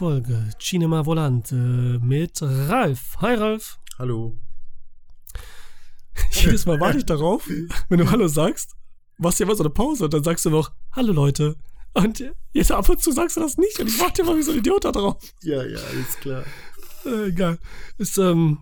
Folge Cinema Volante mit Ralf. Hi Ralf. Hallo. Jedes Mal warte ich darauf, wenn du Hallo sagst, machst du immer so eine Pause und dann sagst du noch Hallo Leute. Und jetzt ab und zu sagst du das nicht und ich warte immer wie so ein Idiot da drauf. Ja, ja, alles klar. Äh, egal. Ist, ähm,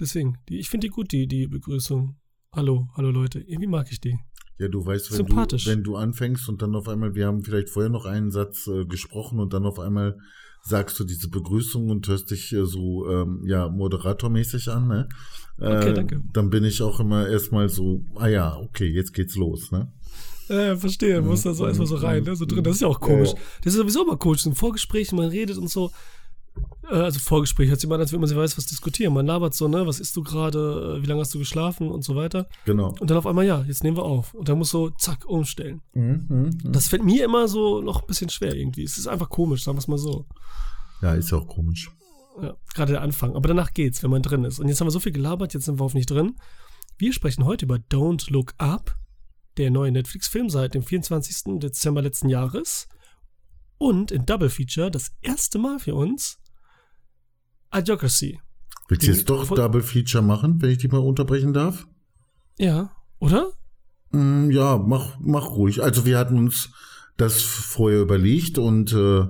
deswegen, die, ich finde die gut, die, die Begrüßung. Hallo, hallo Leute. Irgendwie mag ich die. Ja, du weißt, wenn du, wenn du anfängst und dann auf einmal, wir haben vielleicht vorher noch einen Satz äh, gesprochen und dann auf einmal sagst du diese Begrüßung und hörst dich äh, so, ähm, ja, moderatormäßig an, ne? Äh, Okay, danke. Dann bin ich auch immer erstmal so, ah ja, okay, jetzt geht's los, ne? Äh, verstehe, muss da so erstmal so rein, ne? so drin. Das ist ja auch komisch. Das ist sowieso immer komisch. Ein Vorgespräch, man redet und so. Äh, also Vorgespräch hört sich mal an, als würde man sich weiß, was diskutieren. Man labert so, ne, was isst du gerade, äh, wie lange hast du geschlafen und so weiter. Genau. Und dann auf einmal, ja, jetzt nehmen wir auf. Und dann muss so, zack, umstellen. Mhm, mhm. Das fällt mir immer so noch ein bisschen schwer irgendwie. Es ist einfach komisch, sagen wir es mal so. Ja, ist ja auch komisch. Ja, gerade der Anfang. Aber danach geht's, wenn man drin ist. Und jetzt haben wir so viel gelabert, jetzt sind wir auf nicht drin. Wir sprechen heute über Don't Look Up, der neue Netflix-Film seit dem 24. Dezember letzten Jahres. Und in Double Feature das erste Mal für uns Idiocracy. Willst du jetzt doch Double Feature machen, wenn ich dich mal unterbrechen darf? Ja, oder? Mm, Ja, mach, mach ruhig. Also wir hatten uns das vorher überlegt und äh,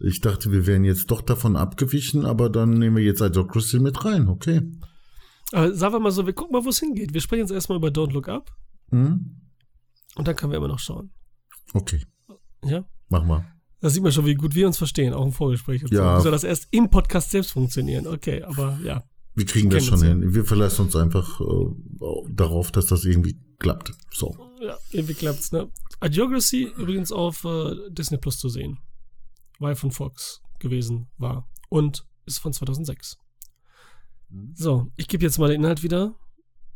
ich dachte, wir wären jetzt doch davon abgewichen, aber dann nehmen wir jetzt Idiocracy mit rein, okay? Aber sagen wir mal so, wir gucken mal, wo es hingeht. Wir sprechen jetzt erstmal über Don't Look Up Hm? und dann können wir immer noch schauen. Okay, Ja? mach mal. Da sieht man schon, wie gut wir uns verstehen, auch im Vorgespräch. und so. Ja. Wie soll das erst im Podcast selbst funktionieren? Okay, aber ja. Wir kriegen das schon hin. Wir verlassen uns einfach äh, darauf, dass das irgendwie klappt. So. Ja, irgendwie klappt's, ne? Idiocracy übrigens auf äh, Disney Plus zu sehen. Weil von Fox gewesen war. Und ist von 2006. So, ich gebe jetzt mal den Inhalt wieder.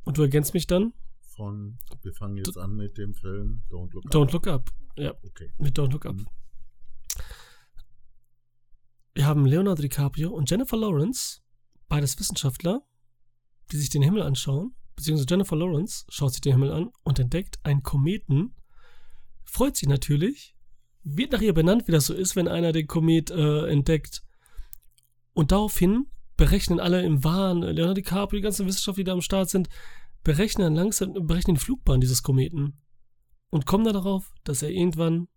Und du ergänzt mich dann. Von, wir fangen jetzt an mit dem Film Don't Look Up. Don't Look Up. Ja, Okay. mit Don't Look Up. Wir haben Leonardo DiCaprio und Jennifer Lawrence, beides Wissenschaftler, die sich den Himmel anschauen. Beziehungsweise Jennifer Lawrence schaut sich den Himmel an und entdeckt einen Kometen. Freut sich natürlich. Wird nach ihr benannt, wie das so ist, wenn einer den Komet äh, entdeckt. Und daraufhin berechnen alle im Wahn, Leonardo DiCaprio, die ganzen Wissenschaftler, die da am Start sind, berechnen langsam, berechnen die Flugbahn dieses Kometen und kommen dann darauf, dass er irgendwann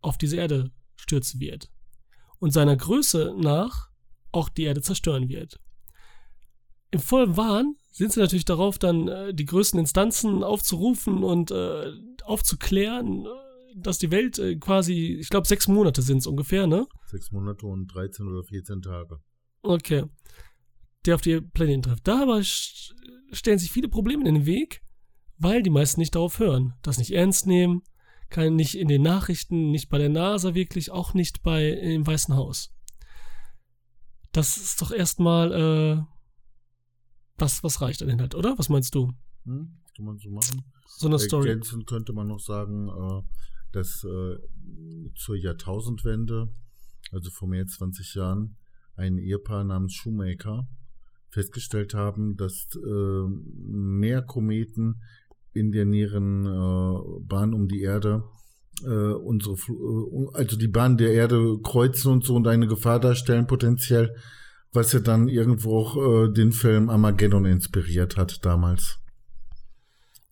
auf diese Erde stürzen wird und seiner Größe nach auch die Erde zerstören wird. Im vollen Wahn sind sie natürlich darauf, dann äh, die größten Instanzen aufzurufen und äh, aufzuklären, äh, dass die Welt äh, quasi, ich glaube, sechs Monate sind es ungefähr, ne? Sechs Monate und 13 oder 14 Tage. Okay. Der auf die Planeten trifft. Da aber st- stellen sich viele Probleme in den Weg, weil die meisten nicht darauf hören, das nicht ernst nehmen, kann nicht in den Nachrichten, nicht bei der NASA wirklich, auch nicht bei im Weißen Haus. Das ist doch erstmal äh, das, was reicht an Inhalt, oder? Was meinst du? Hm? Kann man so machen? So eine Story. Ergänzend könnte man noch sagen, äh, dass äh, zur Jahrtausendwende, also vor mehr als 20 Jahren, ein Ehepaar namens Shoemaker festgestellt haben, dass äh, mehr Kometen in der näheren äh, Bahn um die Erde äh, unsere äh, also die Bahn der Erde kreuzen und so und eine Gefahr darstellen potenziell, was ja dann irgendwo auch äh, den Film Armageddon inspiriert hat damals.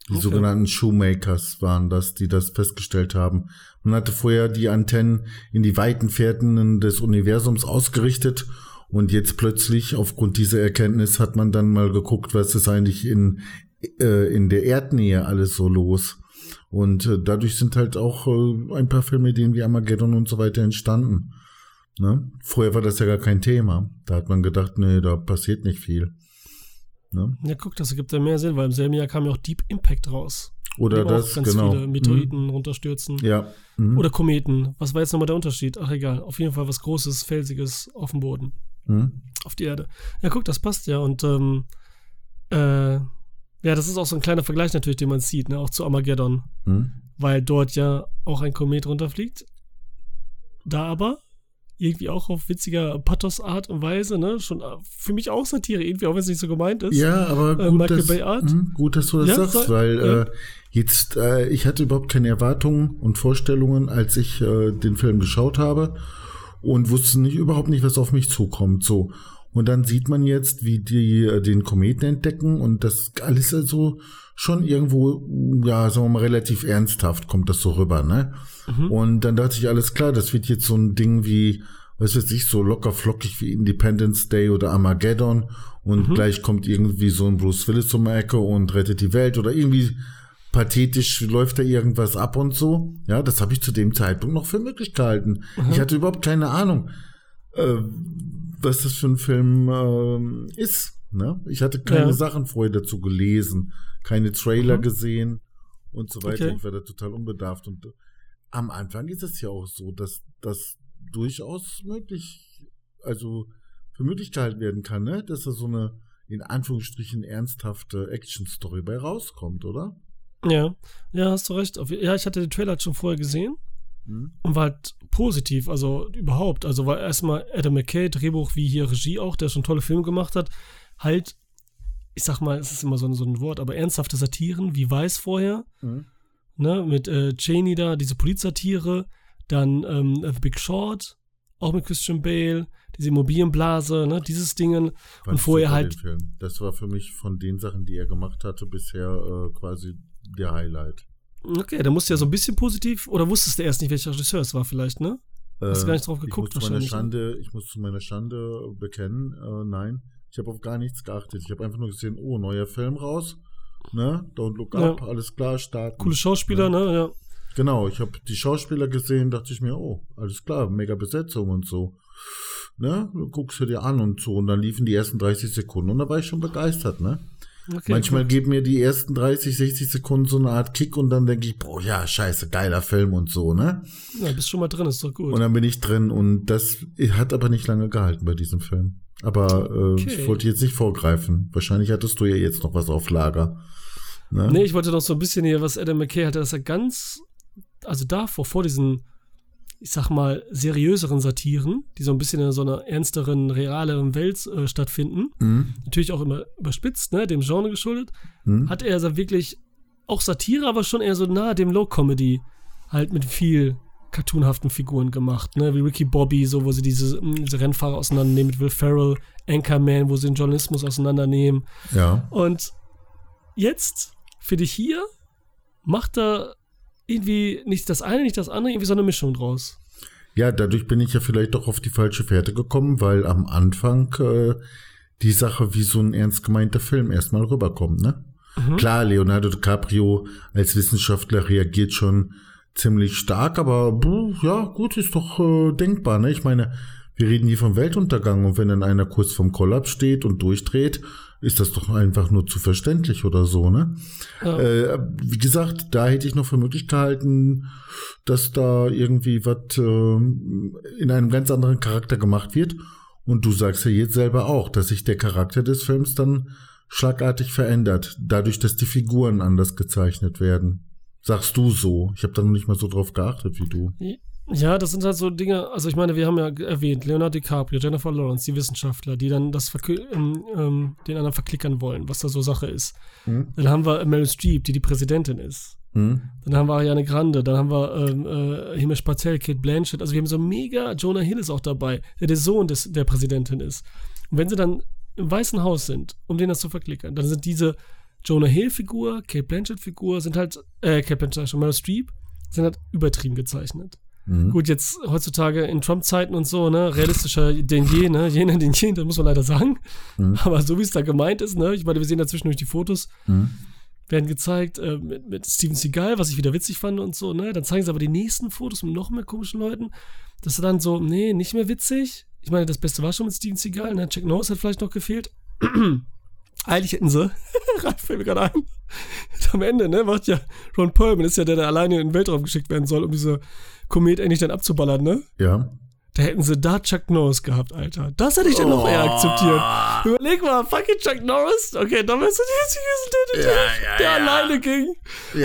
Die Okay. sogenannten Shoemakers waren das, die das festgestellt haben. Man hatte vorher die Antennen in die weiten Fährten des Universums ausgerichtet und jetzt plötzlich aufgrund dieser Erkenntnis hat man dann mal geguckt, was ist eigentlich in, äh, in der Erdnähe alles so los. Und äh, dadurch sind halt auch äh, ein paar Filme, denen wie Armageddon und so weiter entstanden. Ne? Vorher war das ja gar kein Thema. Da hat man gedacht, nee, da passiert nicht viel. Ne? Ja, guck, das ergibt ja mehr Sinn, weil im selben Jahr kam ja auch Deep Impact raus. Oder das, ganz genau. viele Meteoriten runterstürzen. Mhm. Ja. Mhm. Oder Kometen. Was war jetzt nochmal der Unterschied? Ach egal. Auf jeden Fall was Großes, Felsiges auf dem Boden. Mhm. Auf die Erde. Ja, guck, das passt ja. Und ähm, äh, ja, das ist auch so ein kleiner Vergleich natürlich, den man sieht, ne? auch zu Armageddon. Mhm. Weil dort ja auch ein Komet runterfliegt. Da aber irgendwie auch auf witziger Pathos-Art und Weise, ne? Schon äh, für mich auch Satire, irgendwie, auch wenn es nicht so gemeint ist. Ja, aber Äh, gut, Michael dass, Bay Art? mh, gut, dass du das Ja, sagst, soll- weil ja. äh, jetzt, äh, ich hatte überhaupt keine Erwartungen und Vorstellungen, als ich äh, den Film geschaut habe und wusste nicht, überhaupt nicht, was auf mich zukommt. So. Und dann sieht man jetzt, wie die äh, den Kometen entdecken und das alles also schon irgendwo, ja, sagen wir mal, relativ ernsthaft kommt das so rüber, ne? Und dann dachte ich, alles klar, das wird jetzt so ein Ding wie, was weiß ich, so locker flockig wie Independence Day oder Armageddon und gleich kommt irgendwie so ein Bruce Willis um die Ecke und rettet die Welt oder irgendwie pathetisch läuft da irgendwas ab und so. Ja, das habe ich zu dem Zeitpunkt noch für möglich gehalten. Ich hatte überhaupt keine Ahnung, äh, was das für ein Film ähm, ist. Ne? Ich hatte keine Ja. Sachen vorher dazu gelesen, keine Trailer Mhm. gesehen und so weiter. Okay. Ich war da total unbedarft. Und äh, am Anfang ist es ja auch so, dass das durchaus möglich, also für möglich gehalten werden kann, ne? dass da so eine in Anführungsstrichen ernsthafte Action-Story bei rauskommt, oder? Ja, ja, hast du recht. Ja, ich hatte den Trailer schon vorher gesehen Hm? und war halt positiv, also überhaupt. Also war erstmal Adam McKay, Drehbuch wie hier Regie auch, der schon tolle Filme gemacht hat, halt, ich sag mal, es ist immer so, ein- so ein Wort, aber ernsthafte Satiren, wie Weiß vorher, Hm? ne, mit äh, Cheney da, diese Polizsatire, dann ähm, The Big Short, auch mit Christian Bale, diese Immobilienblase, ne, dieses Dingen. Fand Und vorher halt-. Das war für mich von den Sachen, die er gemacht hatte, bisher äh, quasi der Highlight. Okay, da musst du ja so ein bisschen positiv, oder wusstest du erst nicht, welcher Regisseur es war vielleicht, ne? Hast du gar nicht drauf geguckt Äh, meiner wahrscheinlich, ne? Schande, ich muss zu meiner Schande bekennen, äh, nein, ich habe auf gar nichts geachtet. Ich habe einfach nur gesehen, oh, neuer Film raus, ne, Don't Look Ja. Up, alles klar, starten. Coole Schauspieler, Ja. ne? Ja. Genau, ich habe die Schauspieler gesehen, dachte ich mir, oh, alles klar, mega Besetzung und so. Ne, du guckst du dir an und so. Und dann liefen die ersten 30 Sekunden und da war ich schon begeistert, ne? Okay, Manchmal gut. geben mir die ersten 30, 60 Sekunden so eine Art Kick und dann denke ich, boah, ja, scheiße, geiler Film und so, ne? Ja, bist schon mal drin, ist doch gut. Und dann bin ich drin und das hat aber nicht lange gehalten bei diesem Film. Aber äh, Okay. ich wollte jetzt nicht vorgreifen. Wahrscheinlich hattest du ja jetzt noch was auf Lager. Ne? Nee, ich wollte noch so ein bisschen hier, was Adam McKay hatte, dass er ganz, also davor, vor diesen, ich sag mal, seriöseren Satiren, die so ein bisschen in so einer ernsteren, realeren Welt äh, stattfinden, Mhm. natürlich auch immer überspitzt, ne, dem Genre geschuldet, Mhm. hat er so wirklich auch Satire, aber schon eher so nahe dem Low-Comedy, halt mit viel cartoonhaften Figuren gemacht, ne, wie Ricky Bobby, so, wo sie diese, mh, diese Rennfahrer auseinandernehmen, mit Will Ferrell, Anchorman, wo sie den Journalismus auseinandernehmen. Ja. Und jetzt, finde ich hier, macht er irgendwie nicht das eine, nicht das andere, irgendwie so eine Mischung draus. Ja, dadurch bin ich ja vielleicht doch auf die falsche Fährte gekommen, weil am Anfang äh, die Sache wie so ein ernst gemeinter Film erstmal rüberkommt, ne? Mhm. Klar, Leonardo DiCaprio als Wissenschaftler reagiert schon ziemlich stark, aber ja, gut, ist doch äh, denkbar, ne? Ich meine, wir reden hier vom Weltuntergang und wenn dann einer kurz vom Kollaps steht und durchdreht, ist das doch einfach nur zu verständlich oder so, ne? Ja. Äh, wie gesagt, da hätte ich noch für möglich gehalten, dass da irgendwie was ähm, in einem ganz anderen Charakter gemacht wird. Und du sagst ja jetzt selber auch, dass sich der Charakter des Films dann schlagartig verändert, dadurch, dass die Figuren anders gezeichnet werden. Sagst du so? Ich habe da noch nicht mal so drauf geachtet wie du. Ja, das sind halt so Dinge, also ich meine, wir haben ja erwähnt, Leonardo DiCaprio, Jennifer Lawrence, die Wissenschaftler, die dann das ähm, ähm, den anderen verklickern wollen, was da so Sache ist. Hm? Dann haben wir Meryl Streep, die die Präsidentin ist. Hm? Dann haben wir Ariane Grande, dann haben wir ähm, äh, Himmel Spazell, Kate Blanchett. Also wir haben so mega, Jonah Hill ist auch dabei, der der Sohn des, der Präsidentin ist. Und wenn sie dann im Weißen Haus sind, um den das zu verklickern, dann sind diese Jonah Hill-Figur, Kate Blanchett-Figur, sind halt, äh, Kate Blanchett, schon Meryl Streep, sind halt übertrieben gezeichnet. Hm? Gut, jetzt heutzutage in Trump-Zeiten und so, ne, realistischer denn je, ne, jener denn je, das muss man leider sagen. Mhm. Aber so wie es da gemeint ist, ne, ich meine, wir sehen da zwischendurch die Fotos, Hm? werden gezeigt äh, mit, mit Steven Seagal, was ich wieder witzig fand und so, ne? Dann zeigen sie aber die nächsten Fotos mit noch mehr komischen Leuten. Das ist dann so, nee, nicht mehr witzig. Ich meine, das Beste war schon mit Steven Seagal, ne? Jack Norris hat vielleicht noch gefehlt. Eigentlich hätten sie, Ralf fällt mir gerade ein, am Ende, ne, macht ja Ron Perlman, ist ja der, der alleine in den Weltraum geschickt werden soll, um diese Komet endlich dann abzuballern, ne? Ja. Da hätten sie da Chuck Norris gehabt, Alter. Das hätte ich dann noch eher akzeptiert. Überleg mal, fucking Chuck Norris. Okay, dann wärst du die einzige, der, Ja, ja, der ja. alleine ging.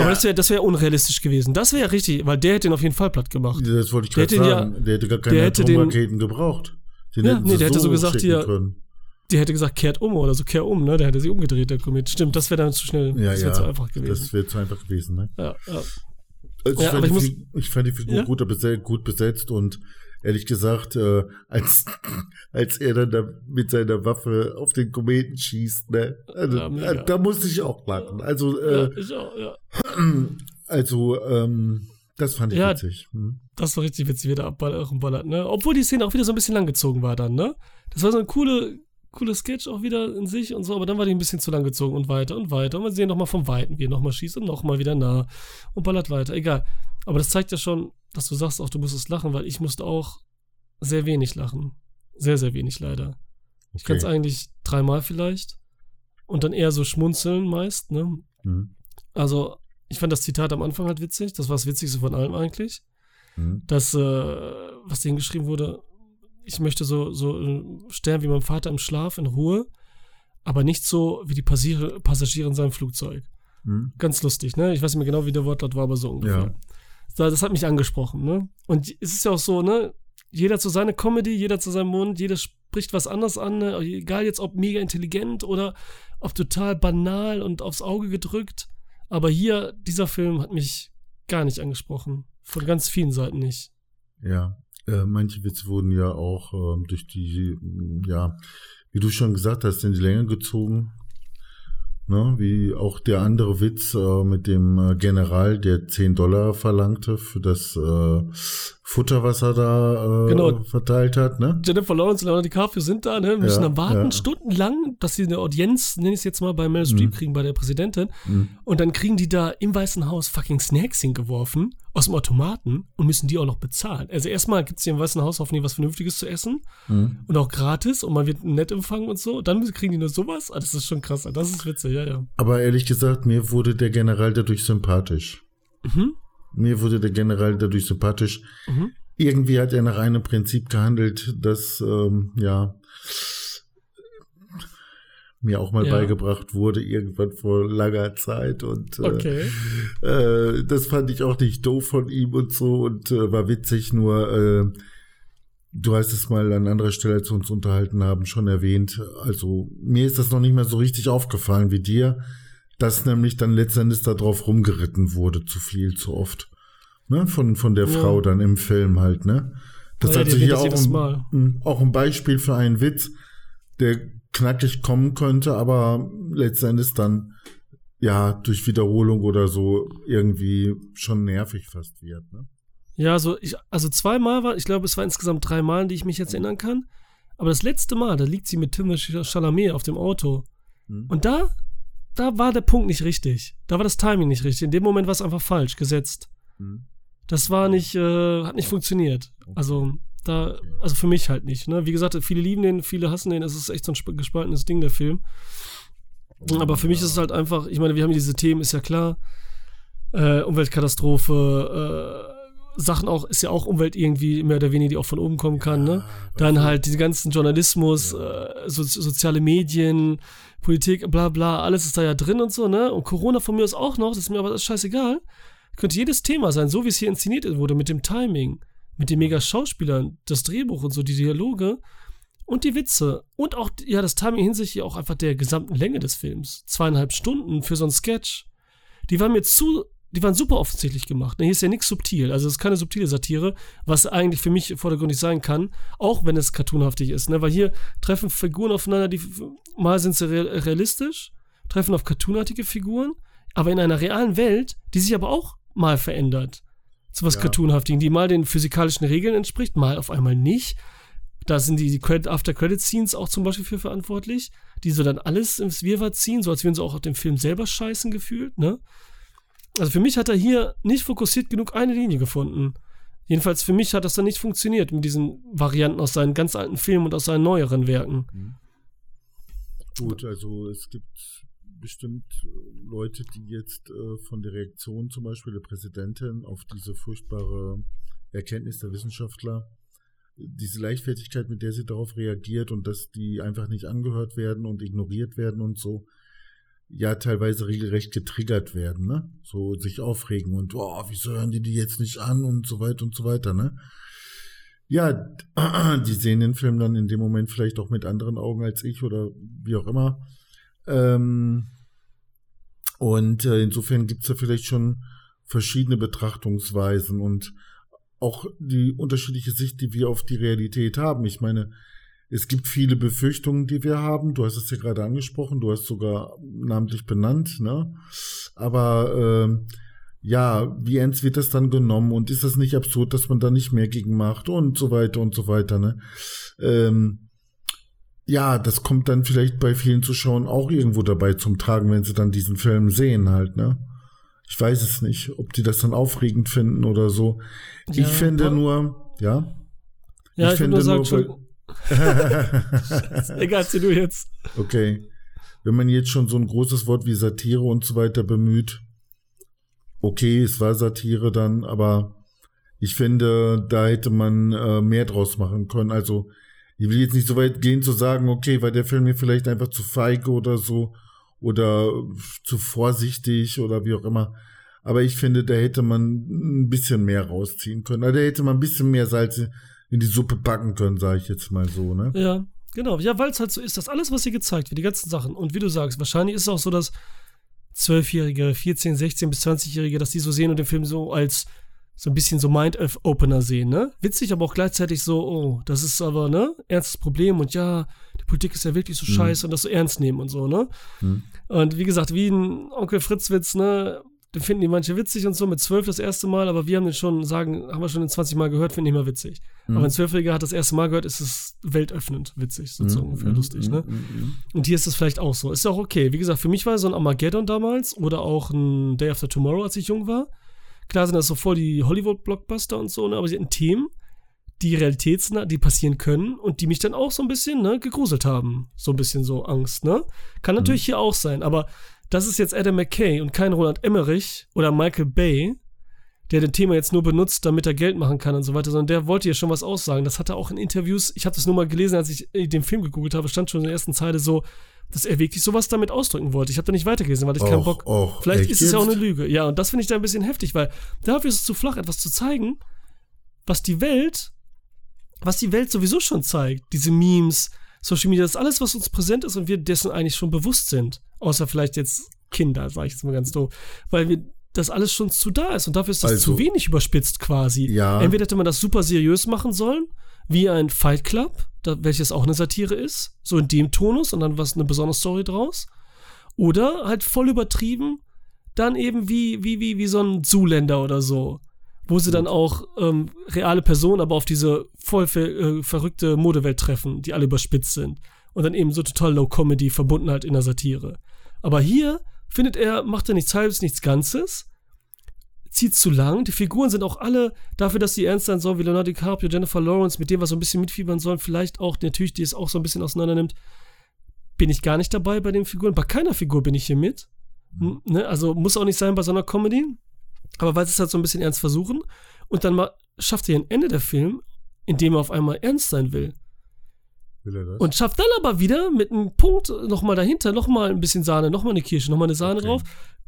Aber das wäre das wär unrealistisch gewesen. Das wäre richtig, weil der hätte ihn auf jeden Fall platt gemacht. Das wollte ich Der gerade hätte ja- sagen. der hätte gar keine der Atomraketen gebraucht. Den Ja, nee, der hätte so gesagt, hier- können. Der hätte gesagt, kehrt um oder so, kehr um, ne? Der hätte sich umgedreht, der Komet. Stimmt, das wäre dann zu schnell. Ja, das wäre ja. zu einfach gewesen. Das wäre zu einfach gewesen, ne? ja, ja. Also Ja, ich, fand ich die, Fi- ich fand die Figur Ja? gut, besetzt, gut besetzt und ehrlich gesagt, äh, als, als er dann da mit seiner Waffe auf den Kometen schießt, ne? Also, Ja, da musste ich auch lachen. Also, äh, auch, also, ähm, das fand ich witzig. Hm. Das war richtig witzig, wie der abballert, ne? Obwohl die Szene auch wieder so ein bisschen langgezogen war dann, ne? Das war so eine coole, coole Sketch auch wieder in sich und so, aber dann war die ein bisschen zu lang gezogen und weiter und weiter. Und wir sehen nochmal vom Weiten, wie er nochmal schießt und nochmal wieder nah und ballert weiter. Egal. Aber das zeigt ja schon, dass du sagst auch, du musstest lachen, weil ich musste auch sehr wenig lachen. Sehr, sehr wenig leider. Ich kann es Okay. eigentlich dreimal vielleicht. Und dann eher so schmunzeln meist, ne? Hm. Also, ich fand das Zitat am Anfang halt witzig. Das war das Witzigste von allem eigentlich Hm. dass, äh, was denen geschrieben wurde, ich möchte so, so äh, sterben wie mein Vater im Schlaf, in Ruhe, aber nicht so wie die Passagiere, Passagiere in seinem Flugzeug. Hm. Ganz lustig, ne? Ich weiß nicht mehr genau, wie der Wortlaut war, aber so ungefähr. Ja. Das, das hat mich angesprochen, ne? Und es ist ja auch so, ne? Jeder zu seiner Comedy, jeder zu seinem Mund, jeder spricht was anderes an, ne? egal jetzt ob mega intelligent oder ob total banal und aufs Auge gedrückt. Aber hier, dieser Film hat mich gar nicht angesprochen. Von ganz vielen Seiten nicht. Ja, äh, manche Witze wurden ja auch ähm, durch die, mm, ja, wie du schon gesagt hast, in die Länge gezogen. Ne? Wie auch der andere Witz äh, mit dem äh, General, der 10 Dollar verlangte für das äh, Futter, was er da äh, Genau. verteilt hat. Ne? Jennifer Lawrence und Leonardo DiCaprio sind da, ne? müssen Ja, dann warten, ja. stundenlang, dass sie eine Audienz, nenne ich es jetzt mal, bei Meryl Streep Mhm. kriegen, bei der Präsidentin. Mhm. Und dann kriegen die da im Weißen Haus fucking Snacks hingeworfen aus dem Automaten und müssen die auch noch bezahlen. Also erstmal gibt es hier im Weißen Haus hoffentlich was Vernünftiges zu essen Mhm. und auch gratis und man wird nett empfangen und so. Dann kriegen die nur sowas. Ah, das ist schon krass. Das ist witzig, ja, ja. Aber ehrlich gesagt, mir wurde der General dadurch sympathisch. Mhm. Mir wurde der General dadurch sympathisch. Mhm. irgendwie hat er nach einem Prinzip gehandelt, das ähm, ja mir auch mal Ja. beigebracht wurde, irgendwann vor langer Zeit. Und äh, Okay. äh, das fand ich auch nicht doof von ihm und so und äh, war witzig, nur äh, du hast es mal an anderer Stelle, als wir uns unterhalten haben, schon erwähnt. Also mir ist das noch nicht mehr so richtig aufgefallen wie dir, dass nämlich dann letztendlich da drauf rumgeritten wurde, zu viel, zu oft. Ne? Von, von der Ja. Frau dann im Film halt, ne? Das Ja, also erwähnt hier auch ein, Mal. ein- auch ein Beispiel für einen Witz, der knackig kommen könnte, aber letztendlich dann ja durch Wiederholung oder so irgendwie schon nervig fast wird. Ne? Ja, so ich, also zweimal war, ich glaube, es war insgesamt dreimal, an die ich mich jetzt erinnern kann. Aber das letzte Mal, da liegt sie mit Timothée Chalamet auf dem Auto. Hm. Und da, da war der Punkt nicht richtig. Da war das Timing nicht richtig. In dem Moment war es einfach falsch gesetzt. Hm. Das war nicht, äh, hat nicht funktioniert. Also da, also für mich halt nicht. Ne? Wie gesagt, viele lieben den, viele hassen den. Es ist echt so ein sp- gespaltenes Ding der Film. Aber für mich ist es halt einfach, ich meine, wir haben diese Themen, ist ja klar. Äh, Umweltkatastrophe, äh, Sachen auch, ist ja auch Umwelt irgendwie mehr oder weniger, die auch von oben kommen kann, ne? Dann halt diese ganzen Journalismus, äh, so, soziale Medien, Politik, bla bla, alles ist da ja drin und so, ne? Und Corona von mir ist auch noch, das ist mir aber scheißegal. Könnte jedes Thema sein, so wie es hier inszeniert wurde, mit dem Timing, mit den mega Schauspielern, das Drehbuch und so, die Dialoge und die Witze. Und auch, ja, das Timing hinsichtlich auch einfach der gesamten Länge des Films. Zweieinhalb Stunden für so ein Sketch. Die waren mir zu, die waren super offensichtlich gemacht. Ne, Hier ist ja nichts subtil. Also es ist keine subtile Satire, was eigentlich für mich vordergründig sein kann, auch wenn es cartoonhaftig ist. Ne? Weil hier treffen Figuren aufeinander, die mal sind sie real- realistisch, treffen auf cartoonartige Figuren, aber in einer realen Welt, die sich aber auch mal verändert. Zu was Ja. Cartoonhaftigen, die mal den physikalischen Regeln entspricht, mal auf einmal nicht. Da sind die Credit- After-Credit-Scenes auch zum Beispiel für verantwortlich, die so dann alles ins Wirrwarr ziehen, so als würden sie auch auf dem Film selber scheißen gefühlt, ne? Also für mich hat er hier nicht fokussiert genug eine Linie gefunden. Jedenfalls für mich hat das dann nicht funktioniert mit diesen Varianten aus seinen ganz alten Filmen und aus seinen neueren Werken. Gut, also es gibt bestimmt äh, Leute, die jetzt äh, von der Reaktion zum Beispiel der Präsidentin auf diese furchtbare Erkenntnis der Wissenschaftler diese Leichtfertigkeit, mit der sie darauf reagiert und dass die einfach nicht angehört werden und ignoriert werden und so, ja teilweise regelrecht getriggert werden, ne? So sich aufregen und, oh, wieso hören die die jetzt nicht an und so weiter und so weiter, ne? Ja, die sehen den Film dann in dem Moment vielleicht auch mit anderen Augen als ich oder wie auch immer. Ähm, und äh, insofern gibt's da vielleicht schon verschiedene Betrachtungsweisen und auch die unterschiedliche Sicht, die wir auf die Realität haben. Ich meine, es gibt viele Befürchtungen, die wir haben. Du hast es ja gerade angesprochen, du hast sogar namentlich benannt, ne? Aber äh, ja, wie ernst wird das dann genommen und ist das nicht absurd, dass man da nicht mehr gegen macht und so weiter und so weiter, ne? Ähm, ja, das kommt dann vielleicht bei vielen Zuschauern auch irgendwo dabei zum Tragen, wenn sie dann diesen Film sehen halt, ne? Ich weiß es nicht, ob die das dann aufregend finden oder so. Ja, ich finde nur, ja. Ja, ich, ich finde nur, sagen, nur Egal, zieh du jetzt. Okay. Wenn man jetzt schon so ein großes Wort wie Satire und so weiter bemüht, okay, es war Satire dann, aber ich finde, da hätte man äh, mehr draus machen können. Also, ich will jetzt nicht so weit gehen zu sagen, okay, war der Film mir vielleicht einfach zu feige oder so oder zu vorsichtig oder wie auch immer. Aber ich finde, da hätte man ein bisschen mehr rausziehen können. Also da hätte man ein bisschen mehr Salz in die Suppe backen können, sage ich jetzt mal so, ne? Ja, genau. Ja, weil es halt so ist, dass alles, was hier gezeigt wird, die ganzen Sachen. Und wie du sagst, wahrscheinlich ist es auch so, dass Zwölfjährige, 14, 16 bis 20-Jährige, dass die so sehen und den Film so als so ein bisschen so Mind-Opener sehen, ne? Witzig, aber auch gleichzeitig so, oh, das ist aber, ne, ernstes Problem und ja, die Politik ist ja wirklich so mhm. scheiße und das so ernst nehmen und so, ne? Mhm. Und wie gesagt, wie ein Onkel Fritz-Witz, ne, den finden die manche witzig und so, mit zwölf das erste Mal, aber wir haben den schon, sagen, haben wir schon 20 Mal gehört, finden die immer witzig. Mhm. Aber ein Zwölfjähriger hat das erste Mal gehört, ist es weltöffnend witzig, sozusagen mhm. ungefähr lustig, ne? Mhm. Und hier ist es vielleicht auch so. Ist ja auch okay. Wie gesagt, für mich war so ein Armageddon damals oder auch ein Day After Tomorrow, als ich jung war Klar sind das so voll die Hollywood-Blockbuster und so, ne? aber sie hatten Themen, die realitätsnah, die passieren können und die mich dann auch so ein bisschen ne, gegruselt haben. So ein bisschen so Angst, ne? Kann mhm. natürlich mhm. hier auch sein, aber das ist jetzt Adam McKay und kein Roland Emmerich oder Michael Bay, der das Thema jetzt nur benutzt, damit er Geld machen kann und so weiter, sondern der wollte ja schon was aussagen. Das hat er auch in Interviews, ich habe das nur mal gelesen, als ich den Film gegoogelt habe, stand schon in der ersten Zeile so, dass er wirklich sowas damit ausdrücken wollte. Ich habe da nicht weitergelesen, weil ich och, keinen Bock. Och, Vielleicht ist es ja auch eine Lüge. Ja, und das finde ich da ein bisschen heftig, weil dafür ist es zu flach, etwas zu zeigen, was die Welt, was die Welt sowieso schon zeigt. Diese Memes, Social Media, das ist alles, was uns präsent ist und wir dessen eigentlich schon bewusst sind. Außer vielleicht jetzt Kinder, sage ich jetzt mal ganz doof. Weil wir das alles schon zu da ist und dafür ist das also, zu wenig überspitzt quasi. Ja. Entweder hätte man das super seriös machen sollen wie ein Fight Club, welches auch eine Satire ist, so in dem Tonus und dann was eine besondere Story draus. Oder halt voll übertrieben, dann eben wie, wie, wie, wie so ein Zuländer oder so. Wo sie dann auch ähm, reale Personen aber auf diese voll äh, verrückte Modewelt treffen, die alle überspitzt sind. Und dann eben so total Low Comedy verbunden halt in der Satire. Aber hier findet er, macht er nichts halbes, nichts Ganzes, zieht zu lang. Die Figuren sind auch alle dafür, dass sie ernst sein sollen, wie Leonardo DiCaprio, Jennifer Lawrence, mit dem wir so ein bisschen mitfiebern sollen, vielleicht auch natürlich, die es auch so ein bisschen auseinander nimmt, bin ich gar nicht dabei bei den Figuren. Bei keiner Figur bin ich hier mit. Mhm. Ne? Also muss auch nicht sein bei so einer Comedy. Aber weil sie es halt so ein bisschen ernst versuchen. Und dann mal schafft er ein Ende der Film, in dem er auf einmal ernst sein will. Und schafft dann aber wieder mit einem Punkt nochmal dahinter, nochmal ein bisschen Sahne, nochmal eine Kirsche, nochmal eine Sahne okay. drauf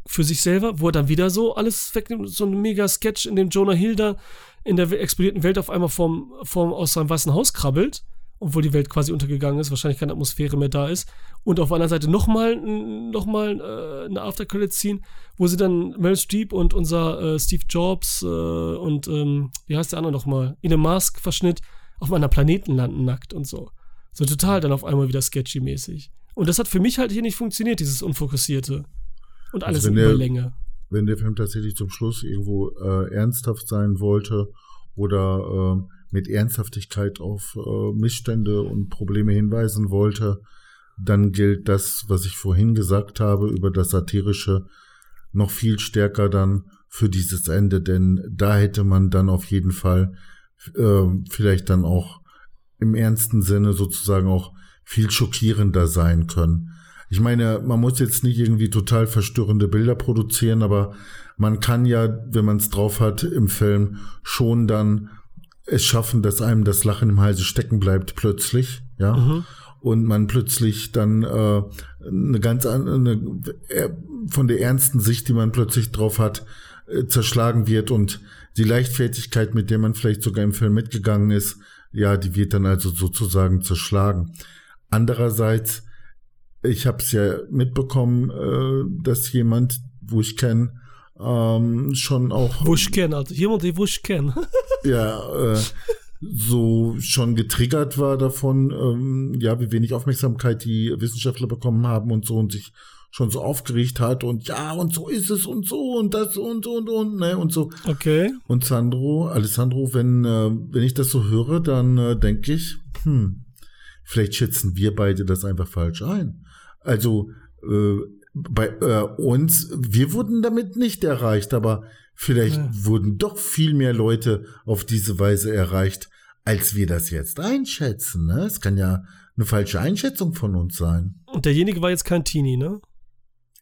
für sich selber, wo er dann wieder so alles wegnimmt, so ein mega Sketch, in dem Jonah Hill da in der explodierten Welt auf einmal vom, vom, aus seinem weißen Haus krabbelt, obwohl die Welt quasi untergegangen ist, wahrscheinlich keine Atmosphäre mehr da ist. Und auf anderen Seite nochmal noch mal, äh, eine After-Credit-Scene, wo sie dann Meryl Streep und unser äh, Steve Jobs äh, und ähm, wie heißt der andere nochmal, in einem Mask-Verschnitt auf einer Planeten landen, nackt und so. So total dann auf einmal wieder sketchy-mäßig. Und das hat für mich halt hier nicht funktioniert, dieses Unfokussierte. Und alles also in der, Überlänge. Wenn der Film tatsächlich zum Schluss irgendwo äh, ernsthaft sein wollte oder äh, mit Ernsthaftigkeit auf äh, Missstände und Probleme hinweisen wollte, dann gilt das, was ich vorhin gesagt habe über das Satirische, noch viel stärker dann für dieses Ende, denn da hätte man dann auf jeden Fall äh, vielleicht dann auch im ernsten Sinne sozusagen auch viel schockierender sein können. Ich meine, man muss jetzt nicht irgendwie total verstörende Bilder produzieren, aber man kann ja, wenn man es drauf hat, im Film schon dann es schaffen, dass einem das Lachen im Halse stecken bleibt plötzlich, ja. Mhm. Und man plötzlich dann äh, eine ganz andere, äh, von der ernsten Sicht, die man plötzlich drauf hat, äh, zerschlagen wird und die Leichtfertigkeit, mit der man vielleicht sogar im Film mitgegangen ist, ja, die wird dann also sozusagen zerschlagen. Andererseits, ich habe es ja mitbekommen, äh, dass jemand, wo ich kenne, ähm, schon auch. Wo ich kenne, also jemand, den wo ich kenne. ja, äh, so schon getriggert war davon, ähm, ja, wie wenig Aufmerksamkeit die Wissenschaftler bekommen haben und so und sich schon so aufgeregt hat und ja, und so ist es und so und das und und und, ne, und so. Okay. Und Sandro, Alessandro, wenn, äh, wenn ich das so höre, dann äh, denke ich, hm, vielleicht schätzen wir beide das einfach falsch ein. Also, äh, bei äh, uns, wir wurden damit nicht erreicht, aber vielleicht ja. wurden doch viel mehr Leute auf diese Weise erreicht, als wir das jetzt einschätzen. Ne? Es kann ja eine falsche Einschätzung von uns sein. Und derjenige war jetzt kein Teenie, ne?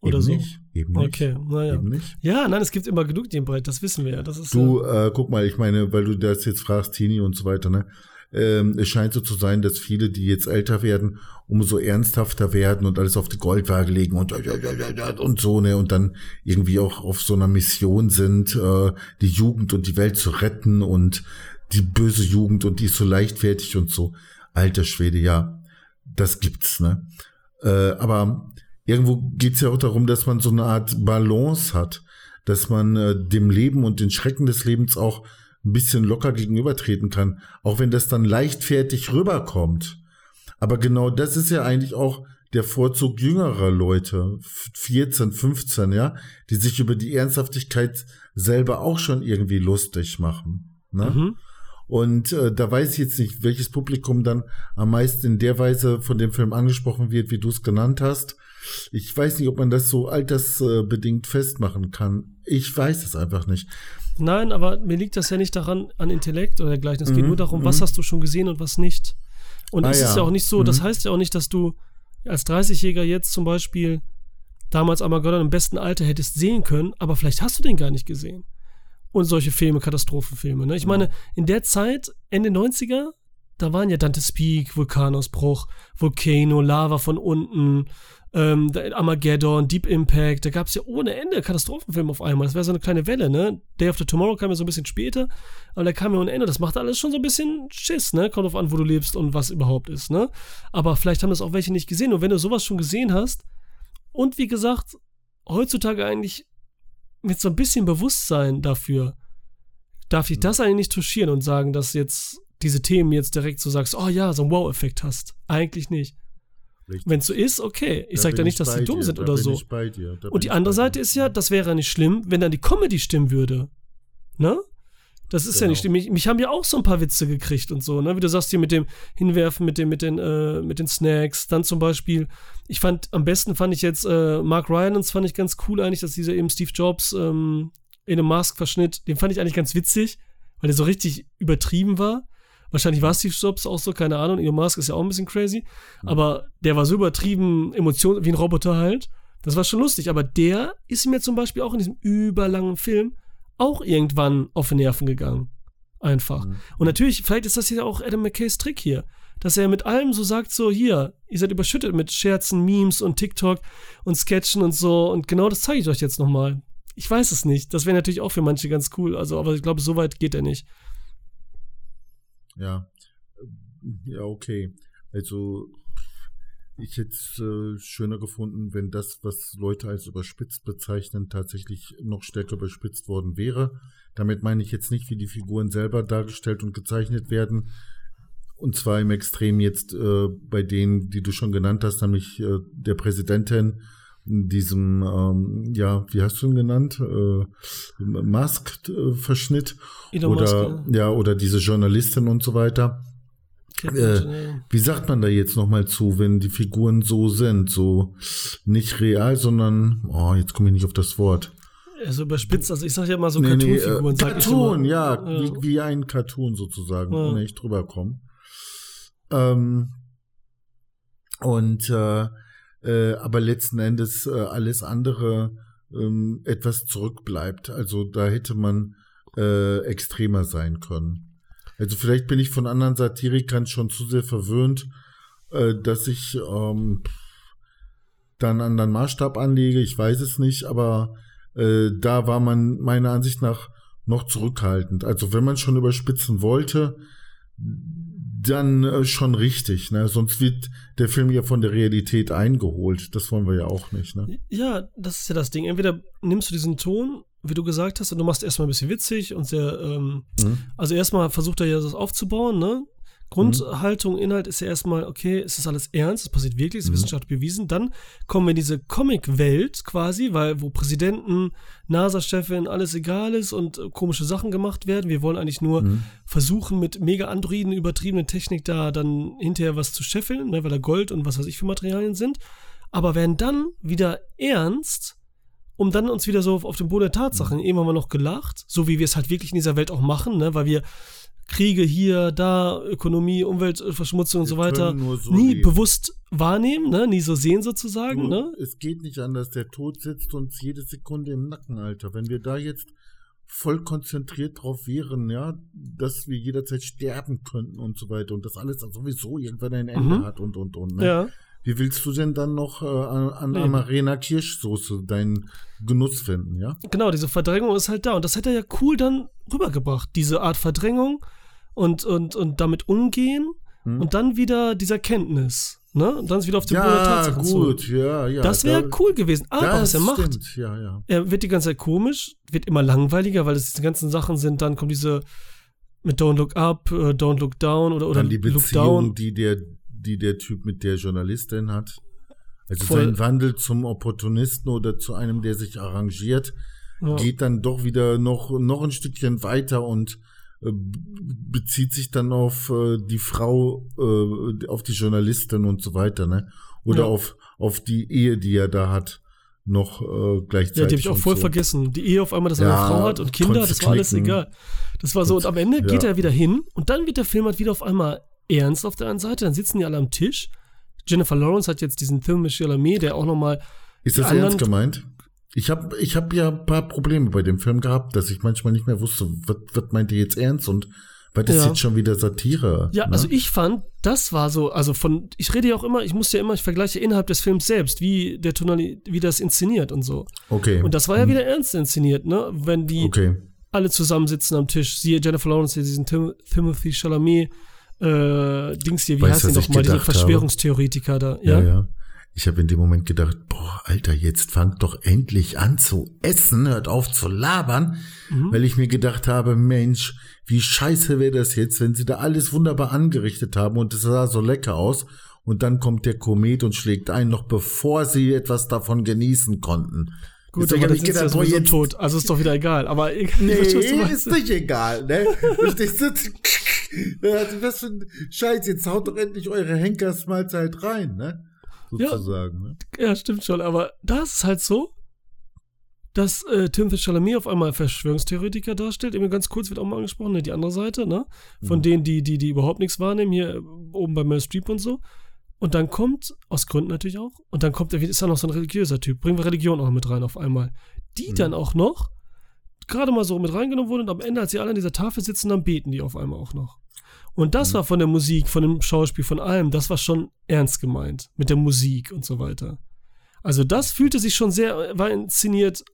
Oder eben so? Nicht, eben nicht. Okay, naja. Eben nicht. Ja, nein, es gibt immer genug den Brett, das wissen wir ja. Das ist, du, äh, guck mal, ich meine, weil du das jetzt fragst, Teenie und so weiter, ne? Ähm, es scheint so zu sein, dass viele, die jetzt älter werden, umso ernsthafter werden und alles auf die Goldwaage legen und, und so, ne, und dann irgendwie auch auf so einer Mission sind, äh, die Jugend und die Welt zu retten und die böse Jugend und die ist so leichtfertig und so. Alter Schwede, ja, das gibt's, ne? Äh, aber irgendwo geht's ja auch darum, dass man so eine Art Balance hat, dass man äh, dem Leben und den Schrecken des Lebens auch ein bisschen locker gegenübertreten kann, auch wenn das dann leichtfertig rüberkommt. Aber genau das ist ja eigentlich auch der Vorzug jüngerer Leute, 14, 15, ja, die sich über die Ernsthaftigkeit selber auch schon irgendwie lustig machen. Ne? Mhm. Und äh, da weiß ich jetzt nicht, welches Publikum dann am meisten in der Weise von dem Film angesprochen wird, wie du es genannt hast. Ich weiß nicht, ob man das so altersbedingt festmachen kann. Ich weiß es einfach nicht. Nein, aber mir liegt das ja nicht daran, an Intellekt oder dergleichen. Es mhm. geht nur darum, was mhm. hast du schon gesehen und was nicht. Und ah, es ja. ist ja auch nicht so, mhm. das heißt ja auch nicht, dass du als 30-Jähriger jetzt zum Beispiel damals Armageddon im besten Alter hättest sehen können, aber vielleicht hast du den gar nicht gesehen. Und solche Filme, Katastrophenfilme. Ne? Ich mhm. meine, in der Zeit, Ende 90er, da waren ja Dante's Peak, Vulkanausbruch, Volcano, Lava von unten, ähm, Armageddon, Deep Impact, da gab es ja ohne Ende Katastrophenfilme auf einmal. Das wäre so eine kleine Welle, ne? Day After Tomorrow kam ja so ein bisschen später, aber da kam ja ohne Ende. Das macht alles schon so ein bisschen Schiss, ne? Kommt auf an, wo du lebst und was überhaupt ist, ne? Aber vielleicht haben das auch welche nicht gesehen. Und wenn du sowas schon gesehen hast, und wie gesagt, heutzutage eigentlich mit so ein bisschen Bewusstsein dafür, darf ich das eigentlich nicht touchieren und sagen, dass jetzt diese Themen jetzt direkt so sagst, oh ja, so einen Wow-Effekt hast. Eigentlich nicht. Wenn es so ist, okay. Ich sage ja nicht, dass sie dumm dir, sind oder so. Und die andere Seite ist ja, das wäre nicht schlimm, wenn dann die Comedy stimmen würde. Ne? Das ist genau. ja nicht schlimm. Mich, mich, haben ja auch so ein paar Witze gekriegt und so, ne? Wie du sagst hier mit dem Hinwerfen, mit dem, mit den, äh, mit den Snacks. Dann zum Beispiel, ich fand, am besten fand ich jetzt äh, Mark Rylance fand ich ganz cool eigentlich, dass dieser eben Steve Jobs ähm, in einem Mask-Verschnitt, den fand ich eigentlich ganz witzig, weil der so richtig übertrieben war. Wahrscheinlich war Steve Jobs auch so, keine Ahnung. Elon Musk ist ja auch ein bisschen crazy. Aber der war so übertrieben Emotionen, wie ein Roboter halt. Das war schon lustig. Aber der ist mir zum Beispiel auch in diesem überlangen Film auch irgendwann auf die Nerven gegangen. Einfach. Mhm. Und natürlich, vielleicht ist das ja auch Adam McKays Trick hier. Dass er mit allem so sagt, so hier, ihr seid überschüttet mit Scherzen, Memes und TikTok und Sketchen und so. Und genau das zeige ich euch jetzt nochmal. Ich weiß es nicht. Das wäre natürlich auch für manche ganz cool. Also, aber ich glaube, so weit geht er nicht. Ja. Ja, okay. Also ich hätte es äh, schöner gefunden, wenn das, was Leute als überspitzt bezeichnen, tatsächlich noch stärker überspitzt worden wäre. Damit meine ich jetzt nicht, wie die Figuren selber dargestellt und gezeichnet werden. Und zwar im Extrem jetzt äh, bei denen, die du schon genannt hast, nämlich äh, der Präsidentin, diesem, ähm, ja, wie hast du ihn genannt? Äh, Musk-Verschnitt. Oder, Musk, ja. ja, oder diese Journalistin und so weiter. Äh, wie sagt man da jetzt nochmal zu, wenn die Figuren so sind? So nicht real, sondern, oh, jetzt komme ich nicht auf das Wort. Also überspitzt, also ich sage ja immer so nee, Cartoon-Figuren. Nee, äh, Cartoon, ja, ja. Wie, wie, ein Cartoon sozusagen, ja. ohne ich drüber komme. Ähm, und äh, äh, aber letzten Endes äh, alles andere ähm, etwas zurückbleibt. Also da hätte man äh, extremer sein können. Also vielleicht bin ich von anderen Satirikern schon zu sehr verwöhnt, äh, dass ich ähm, dann einen anderen Maßstab anlege. Ich weiß es nicht, aber äh, da war man meiner Ansicht nach noch zurückhaltend. Also wenn man schon überspitzen wollte, dann äh, schon richtig, ne? Sonst wird der Film ja von der Realität eingeholt. Das wollen wir ja auch nicht, ne? Ja, das ist ja das Ding. Entweder nimmst du diesen Ton, wie du gesagt hast, und du machst erstmal ein bisschen witzig und sehr, ähm, mhm. also erstmal versucht er ja das aufzubauen, ne? Grundhaltung, Inhalt ist ja erstmal, okay, ist das alles ernst, es passiert wirklich, es ist mhm. wissenschaftlich bewiesen. Dann kommen wir in diese Comic-Welt quasi, weil wo Präsidenten, NASA-Chefin, alles egal ist und äh, komische Sachen gemacht werden. Wir wollen eigentlich nur mhm. versuchen, mit mega androiden, übertriebenen Technik da dann hinterher was zu scheffeln, ne, weil da Gold und was weiß ich für Materialien sind. Aber werden dann wieder ernst, um dann uns wieder so auf, auf den Boden der Tatsachen. Mhm. Eben haben wir noch gelacht, so wie wir es halt wirklich in dieser Welt auch machen, ne, weil wir Kriege hier, da, Ökonomie, Umweltverschmutzung und so weiter so nie leben. bewusst wahrnehmen, ne? nie so sehen sozusagen. Du, ne? Es geht nicht anders. Der Tod sitzt uns jede Sekunde im Nacken, Alter. Wenn wir da jetzt voll konzentriert drauf wären, ja, dass wir jederzeit sterben könnten und so weiter und das alles sowieso irgendwann ein Ende mhm. hat und und und. Ne? Ja. Wie willst du denn dann noch äh, an, an. Amarena Kirschsoße deinen Genuss finden, ja? Genau, diese Verdrängung ist halt da und das hätte er ja cool dann rübergebracht, diese Art Verdrängung und, und, und damit umgehen hm. und dann wieder dieser Kenntnis. Ne? Und dann ist wieder auf den ja, Boden der Tatsachen gut, zu. ja, ja. Das wäre cool gewesen. Aber was er macht, stimmt, ja, ja. er wird die ganze Zeit komisch, wird immer langweiliger, weil es diese ganzen Sachen sind. Dann kommt diese mit Don't Look Up, uh, Don't Look Down oder, oder dann die Beziehung, Look Down. Die der, die der Typ mit der Journalistin hat. Also Voll. sein Wandel zum Opportunisten oder zu einem, der sich arrangiert, ja. geht dann doch wieder noch, noch ein Stückchen weiter und äh, bezieht sich dann auf äh, die Frau, äh, auf die Journalistin und so weiter, ne? Oder ja. auf, auf die Ehe, die er da hat, noch äh, gleichzeitig. Ja, die habe ich auch voll so. vergessen. Die Ehe auf einmal, dass er ja, eine Frau hat und Kinder, das war alles egal. Das war so, und am Ende geht ja. er wieder hin und dann wird der Film halt wieder auf einmal ernst auf der einen Seite, dann sitzen die alle am Tisch. Jennifer Lawrence hat jetzt diesen Film mit Chalamet, der auch nochmal. Ist das ernst gemeint? Ich habe ich hab ja ein paar Probleme bei dem Film gehabt, dass ich manchmal nicht mehr wusste, was, was meint ihr jetzt ernst und was ist ja. jetzt schon wieder Satire? Ja, ne? also ich fand, das war so, also von, ich rede ja auch immer, ich muss ja immer, ich vergleiche innerhalb des Films selbst, wie der Tonali, wie das inszeniert und so. Okay. Und das war ja hm. wieder ernst inszeniert, ne? Wenn die okay. alle zusammensitzen am Tisch, siehe Jennifer Lawrence, hier diesen Tim, Timothy Chalamet, äh, Dings hier, wie weißt, heißt die nochmal, diese Verschwörungstheoretiker habe? da, ja? Ja, ja. Ich habe in dem Moment gedacht, boah, Alter, jetzt fangt doch endlich an zu essen, hört auf zu labern, mhm. weil ich mir gedacht habe, Mensch, wie scheiße wäre das jetzt, wenn sie da alles wunderbar angerichtet haben und es sah so lecker aus und dann kommt der Komet und schlägt ein, noch bevor sie etwas davon genießen konnten. Gut, aber das ist ja sowieso jetzt tot, also ist doch wieder egal. Aber nee, ist nicht egal, ne? ich sitze, was für ein Scheiß, jetzt haut doch endlich eure Henkersmahlzeit rein, ne? sozusagen. Ja, ne? ja, stimmt schon, aber da ist es halt so, dass äh, Timothy Chalamet auf einmal Verschwörungstheoretiker darstellt. Immer ganz kurz wird auch mal angesprochen, ne, die andere Seite, ne? Von mhm. denen, die, die, die überhaupt nichts wahrnehmen, hier oben bei Meryl Streep und so. Und dann kommt, aus Gründen natürlich auch, und dann kommt, ist da noch so ein religiöser Typ. Bringen wir Religion auch mit rein auf einmal. Die mhm. dann auch noch gerade mal so mit reingenommen wurden und am Ende, als sie alle an dieser Tafel sitzen, dann beten die auf einmal auch noch. Und das mhm. war von der Musik, von dem Schauspiel, von allem, das war schon ernst gemeint. Mit der Musik und so weiter. Also das fühlte sich schon sehr, war inszeniert,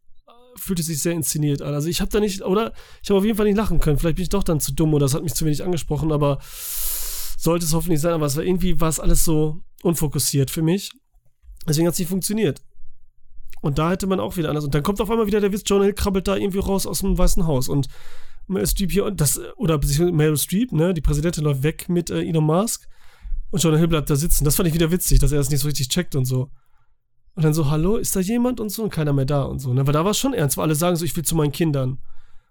fühlte sich sehr inszeniert an. Also ich habe da nicht, oder ich habe auf jeden Fall nicht lachen können. Vielleicht bin ich doch dann zu dumm oder das hat mich zu wenig angesprochen, aber sollte es hoffentlich sein. Aber es war irgendwie, war es alles so unfokussiert für mich. Deswegen hat es nicht funktioniert. Und da hätte man auch wieder anders. Und dann kommt auf einmal wieder der Witz, John Hill krabbelt da irgendwie raus aus dem Weißen Haus. Und Meryl Streep hier das, oder Meryl Streep, ne, die Präsidentin läuft weg mit äh, Elon Musk und Jonah Hill bleibt da sitzen. Das fand ich wieder witzig, dass er das nicht so richtig checkt und so. Und dann so, hallo, ist da jemand und so und keiner mehr da und so, ne, weil da war es schon ernst, weil alle sagen so, ich will zu meinen Kindern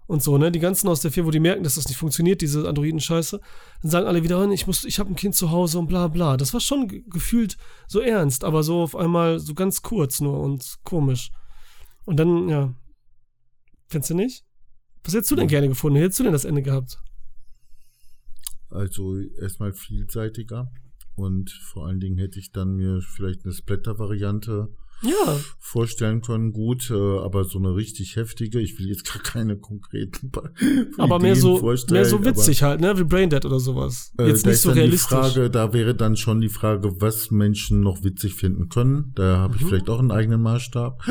und so, ne, die ganzen aus der Firma, wo die merken, dass das nicht funktioniert, diese Androiden-Scheiße, dann sagen alle wieder, ich muss, ich habe ein Kind zu Hause und bla bla. Das war schon gefühlt so ernst, aber so auf einmal so ganz kurz nur und komisch. Und dann, ja, findest du nicht? Was hättest du denn gerne gefunden? Wie hättest du denn das Ende gehabt? Also erstmal vielseitiger und vor allen Dingen hätte ich dann mir vielleicht eine Splatter-Variante Ja. vorstellen können. Gut, äh, aber so eine richtig heftige, ich will jetzt gar keine konkreten Aber mehr Ideen so, vorstellen, mehr so aber- witzig halt, ne? Wie Braindead oder sowas. Äh, Jetzt da nicht so realistisch. Frage, da wäre dann schon die Frage, was Menschen noch witzig finden können. Da habe ich Mhm. vielleicht auch einen eigenen Maßstab.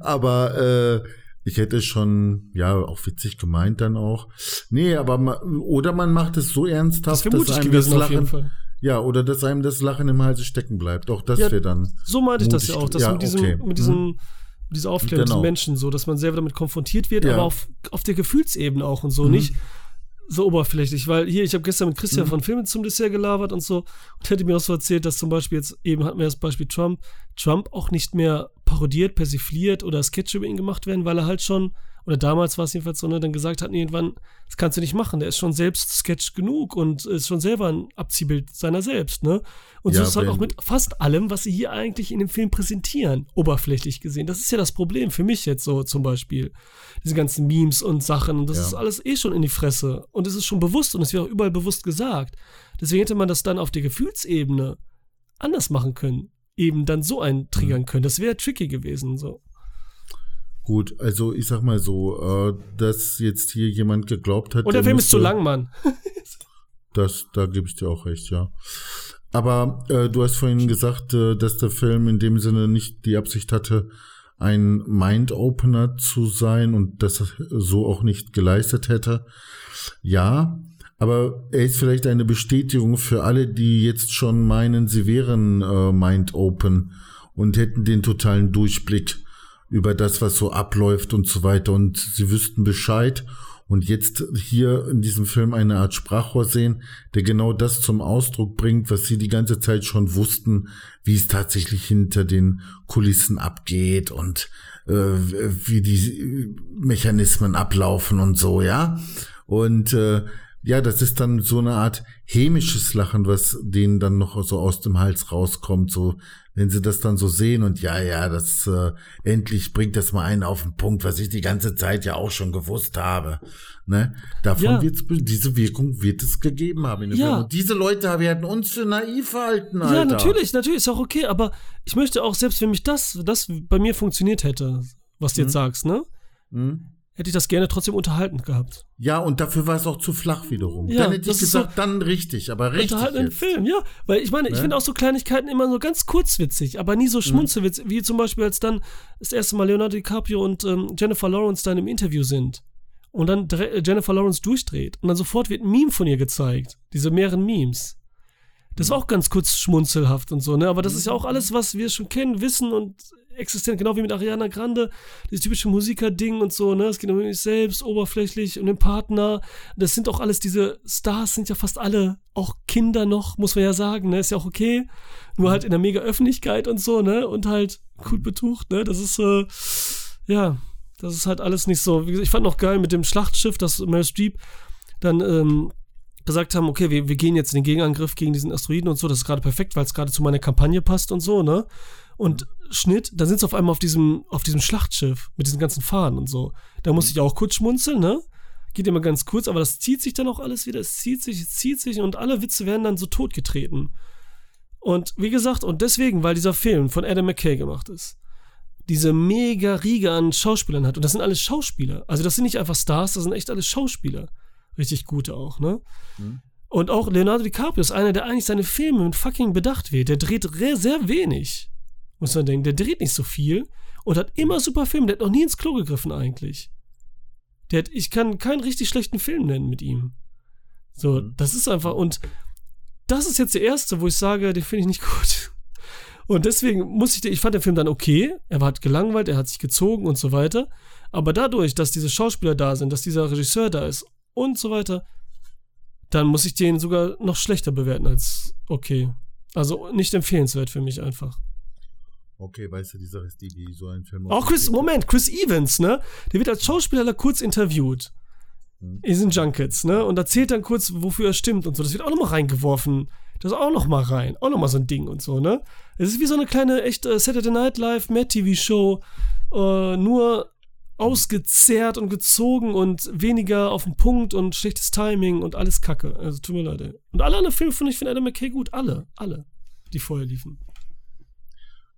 Aber äh, ich hätte schon, ja, auch witzig gemeint dann auch. Nee, aber ma, oder man macht es so das ernsthaft, wäre mutig einem gewesen das auf jeden Lachen, Fall. Ja, oder dass einem das Lachen im Halse stecken bleibt. Auch das Ja, wäre dann. So meinte ich das ja auch, dass Ja, mit diesem, okay. mit diesem, mit dieser Aufklärung, mit Genau. Menschen so, dass man selber damit konfrontiert wird, Ja. aber auf, auf der Gefühlsebene auch und so, Mhm. nicht so oberflächlich, weil hier, ich habe gestern mit Christian Mhm. von Filmen zum Dessert gelabert und so und hätte mir auch so erzählt, dass zum Beispiel jetzt, eben hatten wir das Beispiel Trump, Trump auch nicht mehr parodiert, persifliert oder Sketche über ihn gemacht werden, weil er halt schon, oder damals war es jedenfalls so, ne, dann gesagt hat, nee, irgendwann, das kannst du nicht machen, der ist schon selbst Sketch genug und ist schon selber ein Abziehbild seiner selbst, ne? Und so Ja, ist es halt auch mit fast allem, was sie hier eigentlich in dem Film präsentieren, oberflächlich gesehen. Das ist ja das Problem für mich jetzt so zum Beispiel. Diese ganzen Memes und Sachen, und das Ja. ist alles eh schon in die Fresse. Und es ist schon bewusst und es wird auch überall bewusst gesagt. Deswegen hätte man das dann auf der Gefühlsebene anders machen können. Eben dann so einen triggern können. Das wäre tricky gewesen. So. Gut, also ich sag mal so, äh, dass jetzt hier jemand geglaubt hat. Und der der Film ist zu lang, Mann. Das, da gebe ich dir auch recht, ja. Aber äh, du hast vorhin gesagt, äh, dass der Film in dem Sinne nicht die Absicht hatte, ein Mind-Opener zu sein und das so auch nicht geleistet hätte. Ja, aber er ist vielleicht eine Bestätigung für alle, die jetzt schon meinen, sie wären äh, Mind-Open und hätten den totalen Durchblick über das, was so abläuft und so weiter und sie wüssten Bescheid und jetzt hier in diesem Film eine Art Sprachrohr sehen, der genau das zum Ausdruck bringt, was sie die ganze Zeit schon wussten, wie es tatsächlich hinter den Kulissen abgeht und äh, wie die Mechanismen ablaufen und so, ja. Und äh, ja, das ist dann so eine Art hämisches Lachen, was denen dann noch so aus dem Hals rauskommt, so wenn sie das dann so sehen und ja, ja, das äh, endlich bringt das mal einen auf den Punkt, was ich die ganze Zeit ja auch schon gewusst habe. Ne? Davon Ja. wird's, diese Wirkung wird es gegeben haben. Ja. Und diese Leute werden uns für naiv halten, Alter. Ja, natürlich, natürlich, ist auch okay, aber ich möchte auch, selbst wenn mich das, das bei mir funktioniert hätte, was du jetzt Mhm. sagst, ne? Hm? Hätte ich das gerne trotzdem unterhaltend gehabt. Ja, und dafür war es auch zu flach wiederum. Ja, dann hätte ich gesagt, dann richtig, aber richtig unterhaltenden jetzt. Film, ja. Weil ich meine, ich Ne? finde auch so Kleinigkeiten immer so ganz kurzwitzig, aber nie so Mhm. schmunzelwitzig, wie zum Beispiel, als dann das erste Mal Leonardo DiCaprio und ähm, Jennifer Lawrence dann im Interview sind und dann Jennifer Lawrence durchdreht und dann sofort wird ein Meme von ihr gezeigt. Diese mehreren Memes. Das war auch ganz kurz schmunzelhaft und so, ne? Aber das ist ja auch alles, was wir schon kennen, wissen und existent, genau wie mit Ariana Grande, dieses typische Musiker-Ding und so, ne? Es geht um mich selbst, oberflächlich, um den Partner. Das sind auch alles diese Stars, sind ja fast alle auch Kinder noch, muss man ja sagen, ne? Ist ja auch okay. Nur halt in der mega Öffentlichkeit und so, ne? Und halt gut betucht, ne? Das ist, äh, ja, das ist halt alles nicht so. Ich fand noch geil mit dem Schlachtschiff, dass Meryl Streep dann, ähm, gesagt haben, okay, wir, wir gehen jetzt in den Gegenangriff gegen diesen Asteroiden und so, das ist gerade perfekt, weil es gerade zu meiner Kampagne passt und so, ne? Und Schnitt, da sind sie auf einmal auf diesem, auf diesem Schlachtschiff mit diesen ganzen Fahnen und so. Da musste ich auch kurz schmunzeln, ne? Geht immer ganz kurz, aber das zieht sich dann auch alles wieder, es zieht sich, es zieht sich und alle Witze werden dann so totgetreten. Und wie gesagt, und deswegen, weil dieser Film von Adam McKay gemacht ist, diese mega Riege an Schauspielern hat. Und das sind alles Schauspieler. Also das sind nicht einfach Stars, das sind echt alles Schauspieler. Richtig gute auch, ne? Mhm. Und auch Leonardo DiCaprio ist einer, der eigentlich seine Filme mit fucking Bedacht wird. Der dreht re- sehr wenig, muss man denken. Der dreht nicht so viel und hat immer super Filme. Der hat noch nie ins Klo gegriffen eigentlich. Der hat, ich kann keinen richtig schlechten Film nennen mit ihm. So, Mhm. das ist einfach, und das ist jetzt der erste, wo ich sage, den finde ich nicht gut. Und deswegen muss ich, ich fand den Film dann okay. Er war halt gelangweilt, er hat sich gezogen und so weiter. Aber dadurch, dass diese Schauspieler da sind, dass dieser Regisseur da ist und so weiter, dann muss ich den sogar noch schlechter bewerten als okay. Also nicht empfehlenswert für mich einfach. Okay, weißt du, die Sache ist die, wie so ein Film Auch Chris, Moment, Chris Evans, ne? Der wird als Schauspieler kurz interviewt. Mhm. In diesen Junkets, ne? Und erzählt dann kurz, wofür er stimmt und so. Das wird auch nochmal reingeworfen. Das auch nochmal rein. Auch nochmal so ein Ding und so, ne? Es ist wie so eine kleine, echt äh, Saturday Night Live, Mad-TV-Show. Äh, nur ausgezehrt und gezogen und weniger auf den Punkt und schlechtes Timing und alles Kacke. Also tut mir leid. ey. Und alle anderen Filme finde ich von Adam McKay gut. Alle. Alle, die vorher liefen.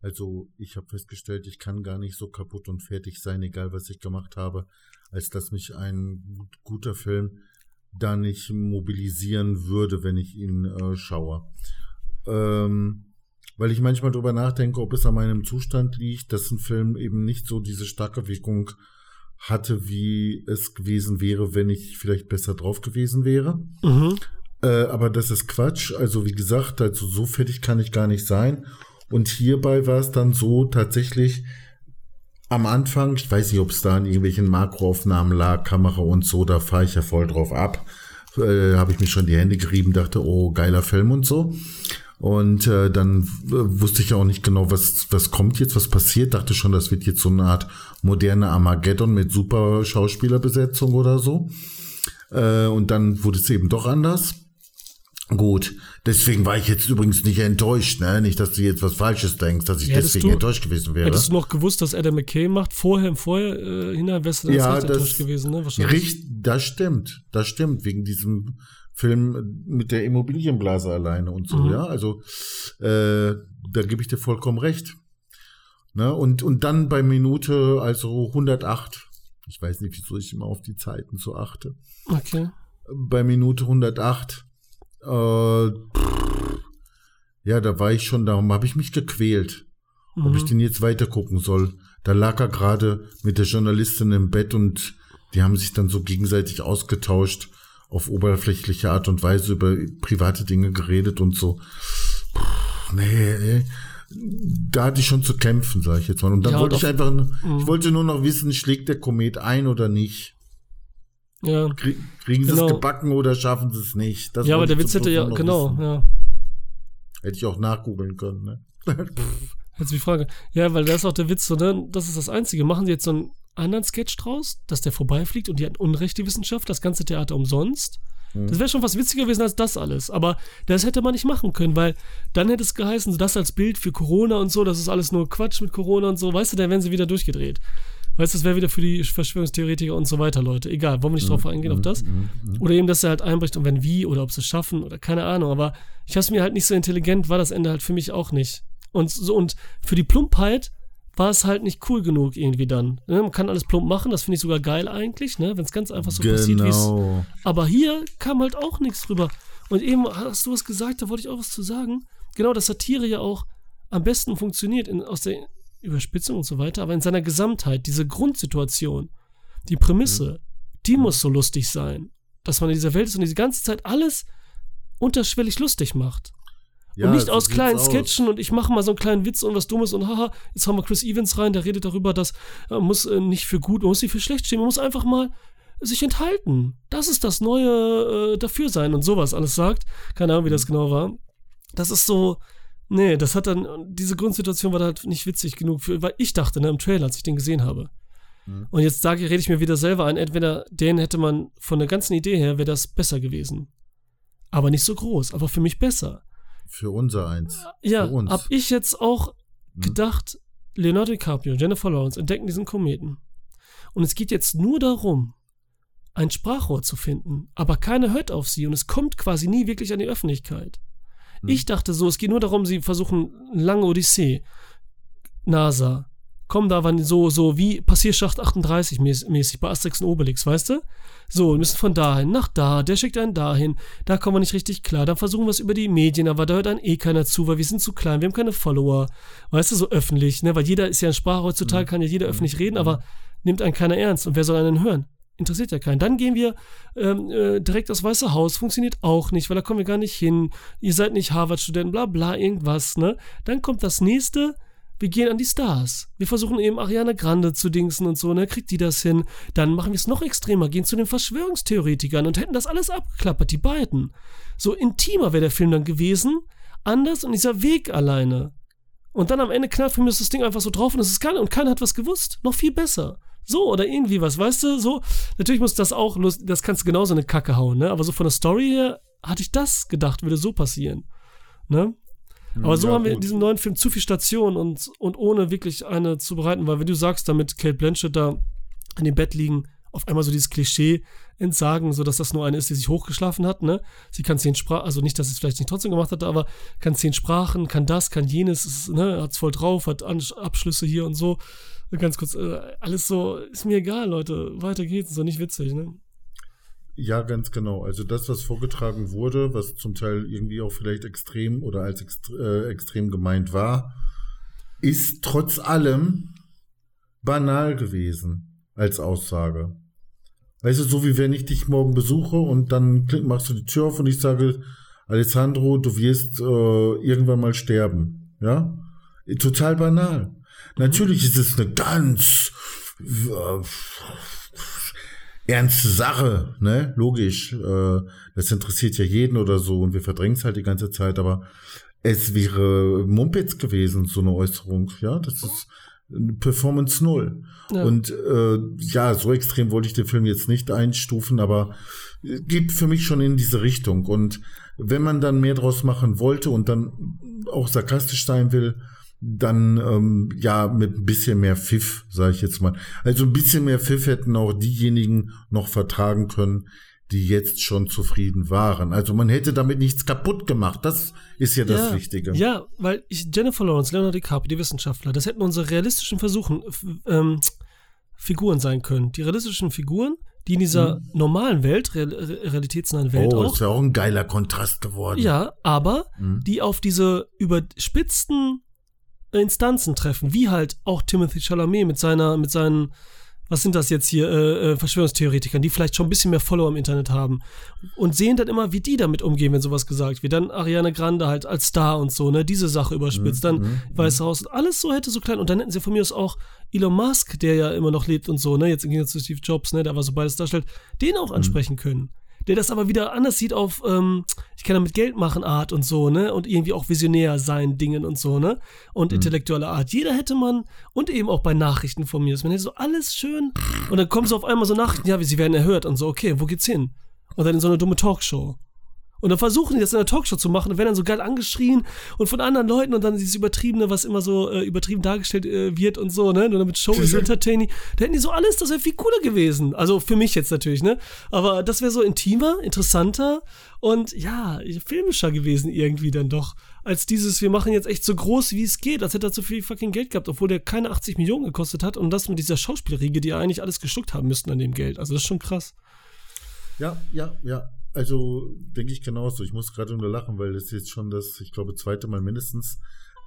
Also ich habe festgestellt, ich kann gar nicht so kaputt und fertig sein, egal was ich gemacht habe, als dass mich ein guter Film da nicht mobilisieren würde, wenn ich ihn äh, schaue. Ähm, weil ich manchmal drüber nachdenke, ob es an meinem Zustand liegt, dass ein Film eben nicht so diese starke Wirkung hatte, wie es gewesen wäre, wenn ich vielleicht besser drauf gewesen wäre. Mhm. Äh, aber das ist Quatsch. Also wie gesagt, also so fertig kann ich gar nicht sein. Und hierbei war es dann so tatsächlich am Anfang, ich weiß nicht, ob es da in irgendwelchen Makroaufnahmen lag, Kamera und so, da fahre ich ja voll drauf ab. Äh, Habe ich mir schon die Hände gerieben, dachte, oh, geiler Film und so. Und äh, dann äh, wusste ich auch nicht genau, was, was kommt jetzt, was passiert. Dachte schon, das wird jetzt so eine Art moderne Armageddon mit super Schauspielerbesetzung oder so. Äh, und dann wurde es eben doch anders. Gut, deswegen war ich jetzt übrigens nicht enttäuscht, ne? Nicht, dass du jetzt was Falsches denkst, dass ich ja, deswegen du, enttäuscht gewesen wäre. Hättest du noch gewusst, dass Adam McKay macht, vorher im Vorher äh, hinein wärst du dann ja, das, enttäuscht gewesen, ne? Wahrscheinlich. Richtig, das stimmt, das stimmt, wegen diesem Film mit der Immobilienblase alleine und so, mhm. ja. Also äh, da gebe ich dir vollkommen recht. Ne? Und, und dann bei Minute, also 108, ich weiß nicht, wieso ich immer auf die Zeiten so achte. Okay. Bei Minute 108 äh, ja, da war ich schon, darum habe ich mich gequält, mhm. ob ich mhm. den jetzt weiter gucken soll. Da lag er gerade mit der Journalistin im Bett und die haben sich dann so gegenseitig ausgetauscht, auf oberflächliche Art und Weise über private Dinge geredet und so. Puh, nee, da hatte ich schon zu kämpfen, sage ich jetzt mal. Und dann ja, wollte ich einfach, mhm. ich wollte nur noch wissen, schlägt der Komet ein oder nicht. Ja. Krieg, kriegen genau. sie es gebacken oder schaffen sie es nicht? Das ja, aber der Witz hätte ja, genau, wissen. ja. Hätte ich auch nachgoogeln können, ne? Jetzt die Frage. Ja, weil das ist auch der Witz, so, ne? Das ist das Einzige. Machen sie jetzt so einen anderen Sketch draus, dass der vorbeifliegt und die hatten Unrecht, die Wissenschaft, das ganze Theater umsonst? Mhm. Das wäre schon was witziger gewesen als das alles. Aber das hätte man nicht machen können, weil dann hätte es geheißen, so das als Bild für Corona und so, das ist alles nur Quatsch mit Corona und so. Weißt du, da wären sie wieder durchgedreht. Weißt du, das wäre wieder für die Verschwörungstheoretiker und so weiter, Leute. Egal, wollen wir nicht drauf mhm, eingehen, auf mhm, das? Mhm, oder eben, dass er halt einbricht und wenn wie oder ob sie es schaffen oder keine Ahnung. Aber ich habe mir halt nicht so intelligent, war das Ende halt für mich auch nicht. Und so, und für die Plumpheit war es halt nicht cool genug irgendwie dann. Ne? Man kann alles plump machen, das finde ich sogar geil eigentlich, ne? wenn es ganz einfach so genau. passiert, wie es. Aber hier kam halt auch nichts drüber. Und eben hast du was gesagt, da wollte ich auch was zu sagen. Genau, dass Satire ja auch am besten funktioniert in, aus der Überspitzung und so weiter, aber in seiner Gesamtheit, diese Grundsituation, die Prämisse, mhm. die muss so lustig sein, dass man in dieser Welt ist und diese ganze Zeit alles unterschwellig lustig macht. Ja, und nicht aus kleinen Sketchen aus. und ich mache mal so einen kleinen Witz und was Dummes und haha, jetzt haben wir Chris Evans rein, der redet darüber, dass man muss äh, nicht für gut, man muss nicht für schlecht stehen, man muss einfach mal sich enthalten. Das ist das neue äh, Dafürsein und sowas alles sagt. Keine Ahnung, wie das mhm. genau war. Das ist so, Nee, das hat dann, diese Grundsituation war halt nicht witzig genug, für, weil ich dachte, ne, im Trailer, als ich den gesehen habe. Mhm. Und jetzt sage, rede ich mir wieder selber ein, entweder den hätte man von der ganzen Idee her, wäre das besser gewesen. Aber nicht so groß, aber für mich besser. Für unser eins. Ja, hab ich jetzt auch mhm. gedacht, Leonardo DiCaprio, Jennifer Lawrence entdecken diesen Kometen. Und es geht jetzt nur darum, ein Sprachrohr zu finden, aber keiner hört auf sie und es kommt quasi nie wirklich an die Öffentlichkeit. Hm. Ich dachte so, es geht nur darum, sie versuchen eine lange Odyssee. NASA. Kommen da wann so, so wie Passierschacht 38 mäßig bei Asterix und Obelix, weißt du? So, wir müssen von dahin nach da, der schickt einen dahin, da kommen wir nicht richtig klar, dann versuchen wir es über die Medien, aber da hört einen eh keiner zu, weil wir sind zu klein, wir haben keine Follower, weißt du, so öffentlich, ne? Weil jeder ist ja ein Sprache heutzutage, hm. kann ja jeder öffentlich reden, aber nimmt einen keiner ernst und wer soll einen hören? interessiert ja keinen. Dann gehen wir ähm, äh, direkt aufs Weiße Haus, funktioniert auch nicht, weil da kommen wir gar nicht hin. Ihr seid nicht Harvard-Studenten, bla bla, irgendwas, ne? Dann kommt das nächste, wir gehen an die Stars. Wir versuchen eben Ariana Grande zu dingsen und so, ne? Kriegt die das hin? Dann machen wir es noch extremer, gehen zu den Verschwörungstheoretikern und hätten das alles abgeklappert, die beiden. So intimer wäre der Film dann gewesen, anders und dieser Weg alleine. Und dann am Ende knallt für mich das Ding einfach so drauf und es ist geil und keiner hat was gewusst. Noch viel besser. So, oder irgendwie was, weißt du? So, natürlich muss das auch, das kannst du genauso eine Kacke hauen, ne? Aber so von der Story her hatte ich das gedacht, würde so passieren. Ne? Aber so ja, haben wir in diesem neuen Film zu viel Station und, und ohne wirklich eine zu bereiten, weil wenn du sagst, damit Kate Blanchett da in dem Bett liegen auf einmal so dieses Klischee entsagen, so dass das nur eine ist, die sich hochgeschlafen hat, ne? Sie kann zehn Sprachen, also nicht, dass sie es vielleicht nicht trotzdem gemacht hat, aber kann zehn Sprachen, kann das, kann jenes, ist, ne, hat's voll drauf, hat Abschlüsse hier und so. Ganz kurz, äh, alles so, ist mir egal, Leute, weiter geht's, so nicht witzig, ne? Ja, ganz genau. Also das, was vorgetragen wurde, was zum Teil irgendwie auch vielleicht extrem oder als extre äh, extrem gemeint war, ist trotz allem banal gewesen als Aussage. Weißt du, so wie wenn ich dich morgen besuche und dann machst du die Tür auf und ich sage, Alessandro, du wirst äh, irgendwann mal sterben. Ja? Total banal. Natürlich ist es eine ganz ernste Sache, ne? Logisch. Äh, das interessiert ja jeden oder so und wir verdrängen es halt die ganze Zeit, aber es wäre Mumpitz gewesen, so eine Äußerung. Ja, das ist Performance Null. Ja. Und äh, ja, so extrem wollte ich den Film jetzt nicht einstufen, aber geht für mich schon in diese Richtung. Und wenn man dann mehr draus machen wollte und dann auch sarkastisch sein will, dann ähm, ja mit ein bisschen mehr Pfiff, sage ich jetzt mal. Also ein bisschen mehr Pfiff hätten auch diejenigen noch vertragen können, die jetzt schon zufrieden waren. Also man hätte damit nichts kaputt gemacht. Das ist ja das ja, Wichtige. Ja, weil ich, Jennifer Lawrence, Leonardo DiCaprio, die Wissenschaftler, das hätten unsere realistischen Versuchen, ähm, Figuren sein können. Die realistischen Figuren, die in dieser mhm. normalen Welt, real, realitätsnahen Welt oh, auch. ist ja auch ein geiler Kontrast geworden. Ja, aber mhm. die auf diese überspitzten Instanzen treffen, wie halt auch Timothy Chalamet mit seiner, mit seinen was sind das jetzt hier, äh, äh, Verschwörungstheoretikern, die vielleicht schon ein bisschen mehr Follower im Internet haben und sehen dann immer, wie die damit umgehen, wenn sowas gesagt wird. Dann Ariane Grande halt als Star und so, ne, diese Sache überspitzt, dann mhm. Weiße Haus und alles so hätte so klein und dann hätten sie von mir aus auch Elon Musk, der ja immer noch lebt und so, ne, jetzt im Gegensatz zu Steve Jobs, ne, der aber so beides darstellt, den auch mhm. ansprechen können der das aber wieder anders sieht auf, ähm, ich kann damit Geld machen Art und so, ne? Und irgendwie auch visionär sein Dingen und so, ne? Und mhm. intellektuelle Art. Jeder hätte man, und eben auch bei Nachrichten von mir, man hätte so alles schön, und dann kommen so auf einmal so Nachrichten, ja, wie sie werden erhört und so, okay, wo geht's hin? Und dann in so eine dumme Talkshow. Und dann versuchen die das in der Talkshow zu machen und werden dann so geil angeschrien und von anderen Leuten und dann dieses Übertriebene, was immer so äh, übertrieben dargestellt äh, wird und so, ne? Nur damit Show ist entertaining. Da hätten die so alles, das wäre viel cooler gewesen. Also für mich jetzt natürlich, ne? Aber das wäre so intimer, interessanter und ja, filmischer gewesen irgendwie dann doch. Als dieses, wir machen jetzt echt so groß, wie es geht, als hätte er zu viel fucking Geld gehabt, obwohl der keine 80 Millionen gekostet hat und das mit dieser Schauspielriege, die ja eigentlich alles geschluckt haben müssten an dem Geld. Also das ist schon krass. Ja, ja, ja. Also denke ich genauso. Ich muss gerade nur lachen, weil das jetzt schon das, ich glaube, zweite Mal mindestens,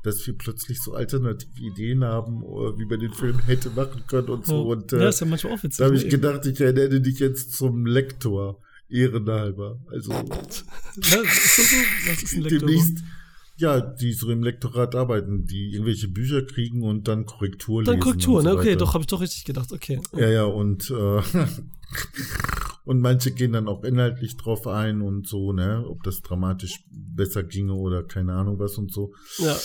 dass wir plötzlich so alternative Ideen haben, wie man den Film hätte machen können und so. Und, äh, ja, ist ja manchmal auch witzig. Da habe ich gedacht, ich erinnere dich jetzt zum Lektor, ehrenhalber. Also. ja, ist das so? Was ist ein Lektor? Demnächst, ja, die so im Lektorat arbeiten, die irgendwelche Bücher kriegen und dann Korrektur dann lesen. Dann Korrektur, ne? Okay, doch, habe ich doch richtig gedacht, okay. Ja, ja, und äh, Und manche gehen dann auch inhaltlich drauf ein und so, ne, ob das dramatisch besser ginge oder keine Ahnung was und so. Ja.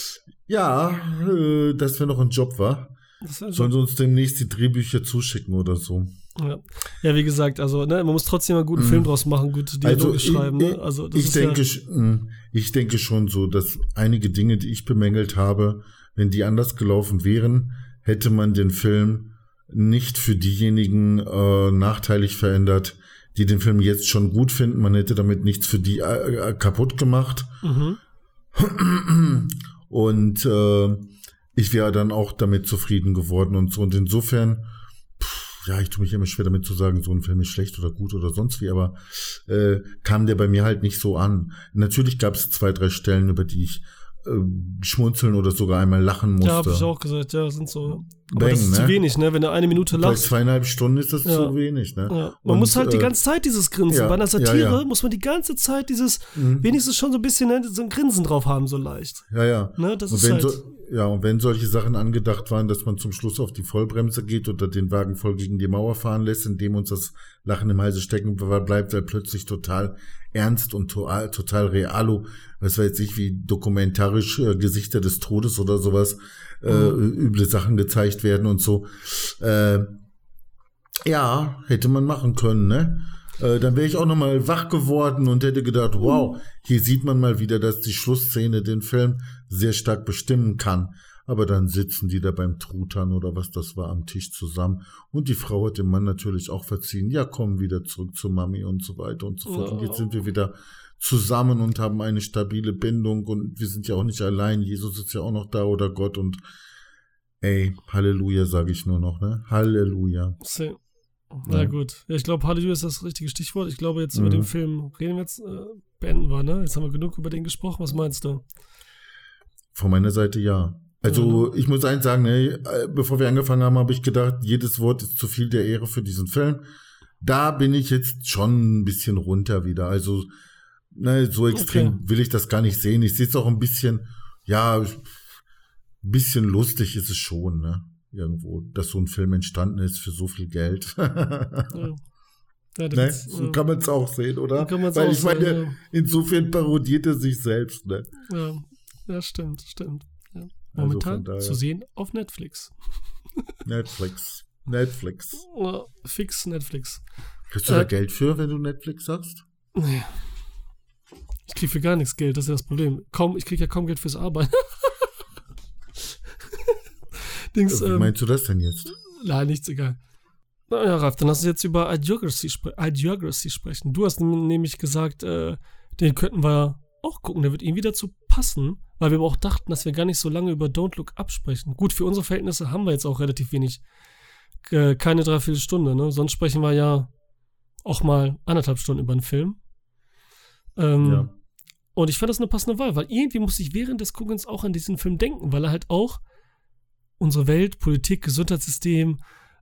Ja, äh, das wäre noch ein Job, war. Sollen sie uns demnächst die Drehbücher zuschicken oder so? Ja, ja wie gesagt, also ne, man muss trotzdem einen guten mhm. Film draus machen, gute Dialoge also, schreiben. Ne? Also, ich, denke, ja hm, ich denke schon so, dass einige Dinge, die ich bemängelt habe, wenn die anders gelaufen wären, hätte man den Film nicht für diejenigen äh, nachteilig verändert, die den Film jetzt schon gut finden. Man hätte damit nichts für die äh, äh kaputt gemacht. Mhm. Und äh, ich wäre dann auch damit zufrieden geworden und so. Und insofern, pff, ja, ich tue mich immer schwer damit zu sagen, so ein Film ist schlecht oder gut oder sonst wie, aber äh, kam der bei mir halt nicht so an. Natürlich gab es zwei, drei Stellen, über die ich äh, schmunzeln oder sogar einmal lachen musste. Ja, habe ich auch gesagt, ja, sind so. Aber Bang, das ist ne? zu wenig, ne? Wenn du eine Minute lachst. Bei zweieinhalb Stunden ist das ja. zu wenig, ne? Ja. Man Und, muss halt äh, die ganze Zeit dieses Grinsen. Ja, Bei einer Satire muss man die ganze Zeit dieses, mhm. wenigstens schon so ein bisschen ne, so ein Grinsen drauf haben, so leicht. Ja, ja. Ne? Das Und ist halt. So, ja, und wenn solche Sachen angedacht waren, dass man zum Schluss auf die Vollbremse geht oder den Wagen voll gegen die Mauer fahren lässt, indem uns das Lachen im Halse stecken bleibt, weil plötzlich total ernst und total, total realo, was weiß ich, wie dokumentarisch äh, Gesichter des Todes oder sowas, äh, üble Sachen gezeigt werden und so. Äh, ja, hätte man machen können, ne? Äh, dann wäre ich auch nochmal wach geworden und hätte gedacht, wow, hier sieht man mal wieder, dass die Schlussszene den Film sehr stark bestimmen kann. Aber dann sitzen die da beim Truthahn oder was das war am Tisch zusammen. Und die Frau hat dem Mann natürlich auch verziehen. Ja, komm wieder zurück zu Mami und so weiter und so fort. Und jetzt sind wir wieder zusammen und haben eine stabile Bindung und wir sind ja auch nicht allein. Jesus ist ja auch noch da oder Gott und ey, Halleluja, sage ich nur noch, ne? Halleluja. See. Na ja. gut. Ja, ich glaube, Halleluja ist das richtige Stichwort. Ich glaube, jetzt mhm. über den Film reden wir jetzt, äh, beenden wir, ne? Jetzt haben wir genug über den gesprochen. Was meinst du? Von meiner Seite ja. Also ich muss eins sagen, ne, bevor wir angefangen haben, habe ich gedacht, jedes Wort ist zu viel der Ehre für diesen Film. Da bin ich jetzt schon ein bisschen runter wieder. Also ne, so extrem okay. will ich das gar nicht sehen. Ich sehe es auch ein bisschen, ja, ein bisschen lustig ist es schon, ne? Irgendwo, dass so ein Film entstanden ist für so viel Geld. ja. Ja, ne? So kann man es auch sehen, oder? Weil ich meine, sehen, ja. insofern parodiert er sich selbst, ne? Ja, ja stimmt, stimmt. Also Momentan also zu sehen auf Netflix. Netflix. Netflix. Oh, fix Netflix. Kriegst du äh, da Geld für, wenn du Netflix sagst? Nee. Ich kriege für gar nichts Geld, das ist ja das Problem. Kaum, ich kriege ja kaum Geld fürs Arbeiten. Dings, Wie ähm, meinst du das denn jetzt? Nein, nichts egal. Naja, Ralf, dann hast du jetzt über Idiocracy, spre Idiocracy sprechen. Du hast nämlich gesagt, äh, den könnten wir auch gucken. Der wird irgendwie dazu passen, weil wir aber auch dachten, dass wir gar nicht so lange über Don't Look Up sprechen. Gut, für unsere Verhältnisse haben wir jetzt auch relativ wenig. Äh, keine Dreiviertelstunde, ne? Sonst sprechen wir ja auch mal anderthalb Stunden über einen Film. Ähm, ja. Und ich fand das eine passende Wahl, weil irgendwie musste ich während des Guckens auch an diesen Film denken, weil er halt auch unsere Welt, Politik, Gesundheitssystem,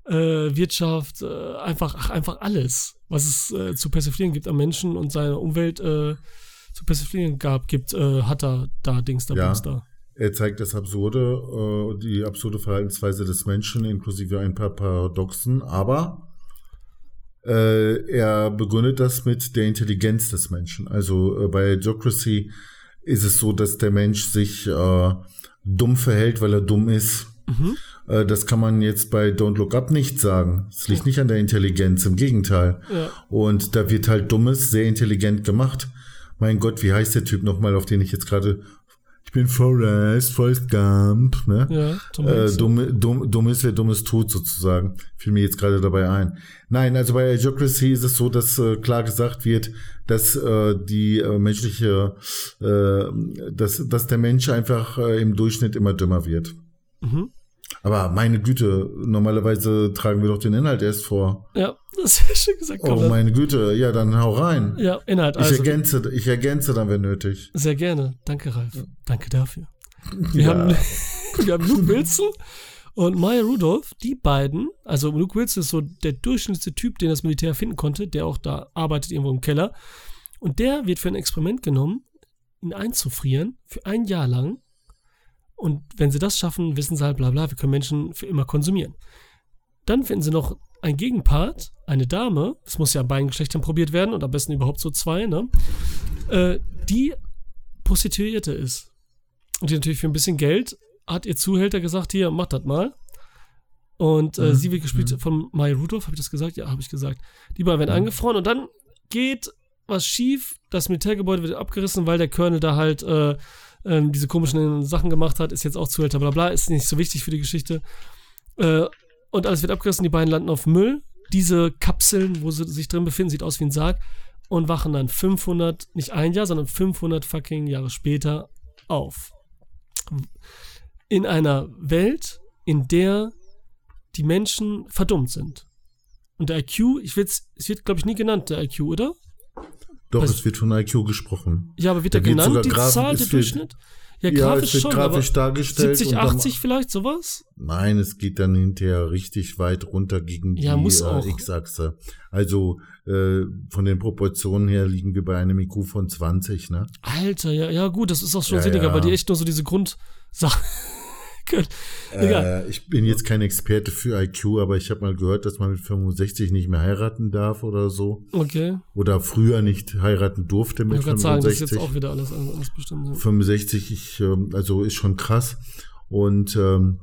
äh, Wirtschaft, äh, einfach, ach, einfach alles, was es äh, zu persiflieren gibt am Menschen und seiner Umwelt äh, zu persiflieren gab, gibt, äh, hat er da Dings da, ja. da. Er zeigt das Absurde, die absurde Verhaltensweise des Menschen, inklusive ein paar Paradoxen, aber äh, er begründet das mit der Intelligenz des Menschen. Also äh, bei Idiocracy ist es so, dass der Mensch sich äh, dumm verhält, weil er dumm ist. Mhm. Äh, das kann man jetzt bei Don't Look Up nicht sagen. Es liegt nicht an der Intelligenz, im Gegenteil. Ja. Und da wird halt Dummes sehr intelligent gemacht. Mein Gott, wie heißt der Typ nochmal, auf den ich jetzt gerade ich bin Forrest, Forrest Gump, ne? Ja, Tom äh, dumm, dumm, dumm ist, wer dummes tut, sozusagen. Fiel mir jetzt gerade dabei ein. Nein, also bei Idiocracy ist es so, dass äh, klar gesagt wird, dass äh, die äh, menschliche, äh, dass, dass der Mensch einfach äh, im Durchschnitt immer dümmer wird. Mhm. Aber meine Güte, normalerweise tragen wir doch den Inhalt erst vor. Ja, das ist schon gesagt. Oh, meine Güte, ja, dann hau rein. Ja, Inhalt. Also, ich, ergänze, ich ergänze dann, wenn nötig. Sehr gerne. Danke, Ralf. Ja. Danke dafür. Wir, ja. haben, wir haben Luke Wilson und Maya Rudolph, die beiden, also Luke Wilson ist so der durchschnittliche Typ, den das Militär finden konnte, der auch da arbeitet irgendwo im Keller. Und der wird für ein Experiment genommen, ihn einzufrieren für ein Jahr lang und wenn sie das schaffen, wissen sie halt, bla bla, wir können Menschen für immer konsumieren. Dann finden sie noch ein Gegenpart, eine Dame, das muss ja an beiden Geschlechtern probiert werden und am besten überhaupt so zwei, ne? Äh, die Prostituierte ist. Und die natürlich für ein bisschen Geld hat ihr Zuhälter gesagt, hier, mach das mal. Und äh, mhm. sie wird gespielt mhm. von Maya Rudolph, habe ich das gesagt? Ja, habe ich gesagt. Die beiden werden mhm. eingefroren und dann geht was schief. Das Militärgebäude wird abgerissen, weil der Colonel da halt äh, ähm, diese komischen Sachen gemacht hat, ist jetzt auch Zuhälter, bla bla, ist nicht so wichtig für die Geschichte. Äh, und alles wird abgerissen, die beiden landen auf Müll. Diese Kapseln, wo sie sich drin befinden, sieht aus wie ein Sarg und wachen dann 500, nicht ein Jahr, sondern 500 fucking Jahre später auf. In einer Welt, in der die Menschen verdummt sind. Und der IQ, ich will's, es wird, glaube ich, nie genannt, der IQ, oder? Doch, es wird von IQ gesprochen. Ja, aber wird da genannt, die Zahl, der Durchschnitt? Ja, grafisch ja, es wird schon, grafisch dargestellt. 70, 80 vielleicht, sowas? Nein, es geht dann hinterher richtig weit runter gegen die ja, äh, X-Achse. Also äh, von den Proportionen her liegen wir bei einem IQ von 20, ne? Alter, ja, ja gut, das ist auch schon ja, ja. weil die echt nur so diese Grundsachen äh, ich bin jetzt kein Experte für IQ, aber ich habe mal gehört, dass man mit 65 nicht mehr heiraten darf oder so. Okay. Oder früher nicht heiraten durfte mit ich 65. Sagen, das ist jetzt auch wieder alles, alles bestimmt. Ja. 65, ich, ähm, also ist schon krass. Und ähm,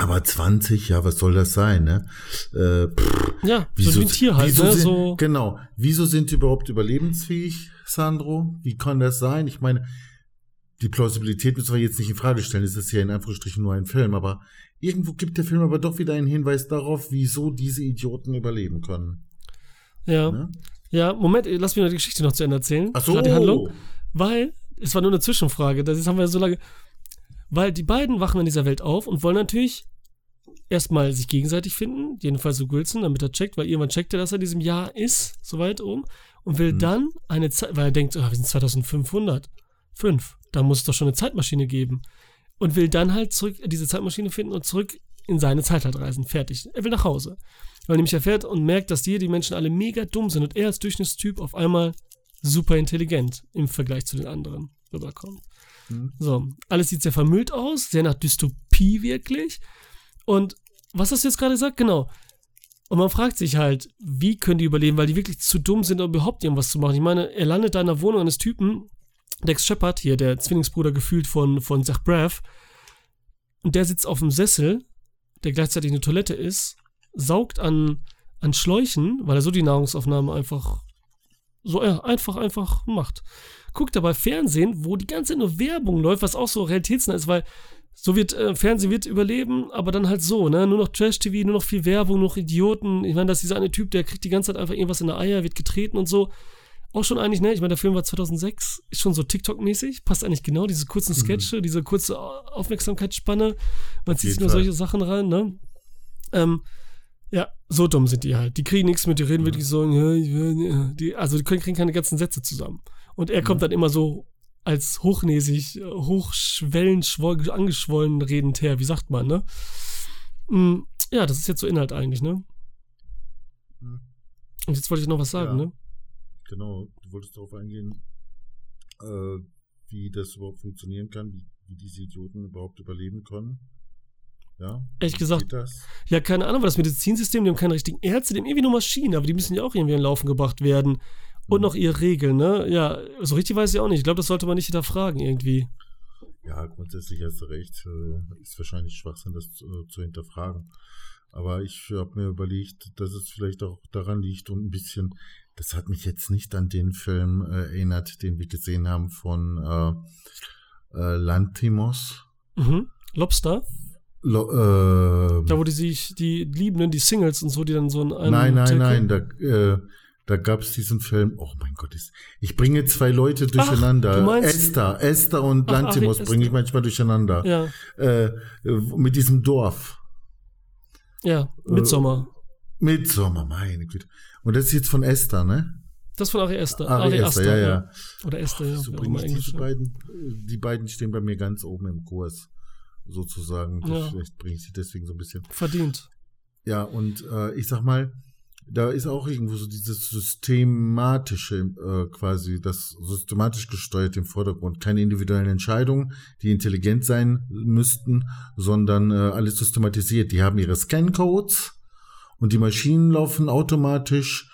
aber 20, ja, was soll das sein, ne? Äh, pff, ja, wieso, so ein Tier halt, ne? Sind, so. Genau. Wieso sind die überhaupt überlebensfähig, Sandro? Wie kann das sein? Ich meine, die Plausibilität müssen wir jetzt nicht in Frage stellen. Es ist ja in Anführungsstrichen nur ein Film, aber irgendwo gibt der Film aber doch wieder einen Hinweis darauf, wieso diese Idioten überleben können. Ja. Ne? Ja, Moment, lass mich noch die Geschichte noch zu Ende erzählen. Ach so. Die Handlung. Weil, es war nur eine Zwischenfrage, das haben wir so lange. Weil die beiden wachen in dieser Welt auf und wollen natürlich erstmal sich gegenseitig finden, jedenfalls so Wilson, damit er checkt, weil irgendwann checkt er, dass er in diesem Jahr ist, soweit um, und will hm. dann eine Zeit, weil er denkt, oh, wir sind 2500, fünf, da muss es doch schon eine Zeitmaschine geben. Und will dann halt zurück diese Zeitmaschine finden und zurück in seine Zeit halt reisen. Fertig. Er will nach Hause. Weil er nämlich erfährt und merkt, dass hier die Menschen alle mega dumm sind und er als Durchschnittstyp auf einmal super intelligent im Vergleich zu den anderen rüberkommt. Mhm. So, alles sieht sehr vermüllt aus, sehr nach Dystopie wirklich. Und was hast du jetzt gerade gesagt? Genau. Und man fragt sich halt, wie können die überleben, weil die wirklich zu dumm sind, um überhaupt irgendwas zu machen. Ich meine, er landet da in der Wohnung eines Typen, Dex Shepard, hier der Zwillingsbruder gefühlt von, von Zach Braff, und der sitzt auf dem Sessel, der gleichzeitig eine Toilette ist, saugt an, an Schläuchen, weil er so die Nahrungsaufnahme einfach so ja, einfach, einfach macht. Guckt dabei Fernsehen, wo die ganze nur Werbung läuft, was auch so realitätsnah ist, weil so wird äh, Fernsehen wird überleben, aber dann halt so, ne? Nur noch Trash-TV, nur noch viel Werbung, nur noch Idioten. Ich meine, das ist dieser eine Typ, der kriegt die ganze Zeit einfach irgendwas in der Eier, wird getreten und so. Auch schon eigentlich, ne? Ich meine, der Film war 2006, ist schon so TikTok-mäßig, passt eigentlich genau, diese kurzen mhm. Sketche, mhm. diese kurze Aufmerksamkeitsspanne. Man zieht sich nur solche Sachen rein, ne? Ähm, ja, so dumm sind die halt. Die kriegen nichts mit, die reden ja. wirklich so, ja, die, also die kriegen keine ganzen Sätze zusammen. Und er ja. kommt dann immer so als hochnäsig, hochschwellend, angeschwollen redend her, wie sagt man, ne? Mm, ja, das ist jetzt so Inhalt eigentlich, ne? Hm. Und jetzt wollte ich noch was sagen, ja. ne? Genau, du wolltest darauf eingehen, äh, wie das überhaupt funktionieren kann, wie, wie diese Idioten überhaupt überleben können. Ja? Ehrlich gesagt, ja, keine Ahnung, weil das Medizinsystem, die haben keine richtigen Ärzte, die haben irgendwie nur Maschinen, aber die müssen ja auch irgendwie in Laufen gebracht werden. Und mhm. noch ihre Regeln, ne? Ja, so richtig weiß ich auch nicht. Ich glaube, das sollte man nicht hinterfragen irgendwie. Ja, grundsätzlich hast du recht. Äh, ist wahrscheinlich Schwachsinn, das zu, zu hinterfragen. Aber ich habe mir überlegt, dass es vielleicht auch daran liegt und ein bisschen, das hat mich jetzt nicht an den Film äh, erinnert, den wir gesehen haben von äh, äh, Lantimos. Mhm. Lobster? Lo, äh, da, wo die sich, die Liebenden, die Singles und so, die dann so in einem. Nein, nein, nein, da, äh, da gab es diesen Film. Oh mein Gott, ich bringe zwei Leute durcheinander. Ach, Esther, Esther und Ach, Lantimos bringe ich manchmal durcheinander. Ja. Äh, mit diesem Dorf. Ja, Midsommer. Äh, Midsommer, meine Güte. Und das ist jetzt von Esther, ne? Das von Ari Esther. Ari, Ari Esther, ja, ja. Oder Esther, ja. So bringe ich diese beiden, die beiden stehen bei mir ganz oben im Kurs sozusagen. Ja. Vielleicht bringe ich sie deswegen so ein bisschen. Verdient. Ja, und äh, ich sag mal, da ist auch irgendwo so dieses systematische, äh, quasi das systematisch gesteuerte im Vordergrund. Keine individuellen Entscheidungen, die intelligent sein müssten, sondern äh, alles systematisiert. Die haben ihre Scan-Codes und die Maschinen laufen automatisch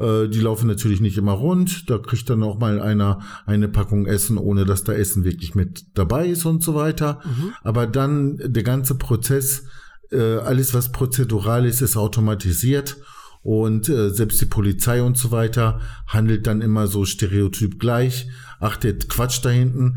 äh, die laufen natürlich nicht immer rund. Da kriegt dann auch mal einer eine Packung Essen, ohne dass da Essen wirklich mit dabei ist und so weiter. Mhm. Aber dann der ganze Prozess, äh, alles was prozedural ist, ist automatisiert. Und äh, selbst die Polizei und so weiter handelt dann immer so stereotyp gleich. Ach, der Quatsch da hinten,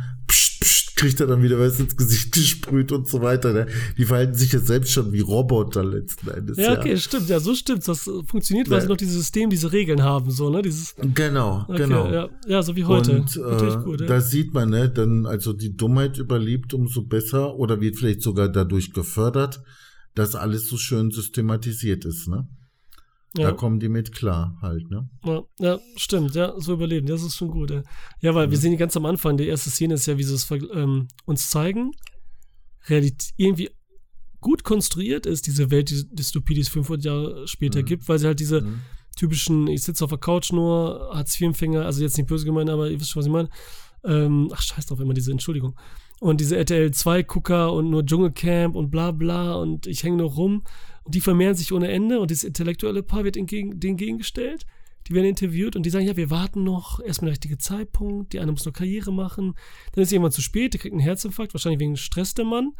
kriegt er dann wieder was ins Gesicht gesprüht und so weiter. Ne? Die verhalten sich jetzt selbst schon wie Roboter letzten Endes. Ja, okay, ja. stimmt. Ja, so stimmt. Das funktioniert, weil ja. sie noch dieses System, diese Regeln haben, so, ne? Dieses, genau, okay, genau. Ja. ja, so wie heute. Und äh, gut, ja. da sieht man, ne, dann, also die Dummheit überlebt umso besser oder wird vielleicht sogar dadurch gefördert, dass alles so schön systematisiert ist, ne? Ja. Da kommen die mit klar halt, ne? Ja, ja, stimmt, ja, so überleben, das ist schon gut. Ja, ja weil mhm. wir sehen ganz am Anfang, die erste Szene ist ja, wie sie es ähm, uns zeigen. Realität irgendwie gut konstruiert ist, diese Welt, die Dystopie, die es 500 Jahre später mhm. gibt, weil sie halt diese mhm. typischen, ich sitze auf der Couch nur, Hartz-IV-Empfänger, also jetzt nicht böse gemeint, aber ihr wisst schon, was ich meine. Ähm, ach, scheiß drauf, immer diese Entschuldigung. Und diese RTL 2-Gucker und nur Dschungelcamp und bla bla und ich hänge nur rum. Und die vermehren sich ohne Ende. Und das intellektuelle Paar wird denen gegengestellt. die werden interviewt und die sagen, ja, wir warten noch, erstmal der richtige Zeitpunkt, die eine muss noch Karriere machen, dann ist irgendwann zu spät, der kriegt einen Herzinfarkt, wahrscheinlich wegen Stress der Mann.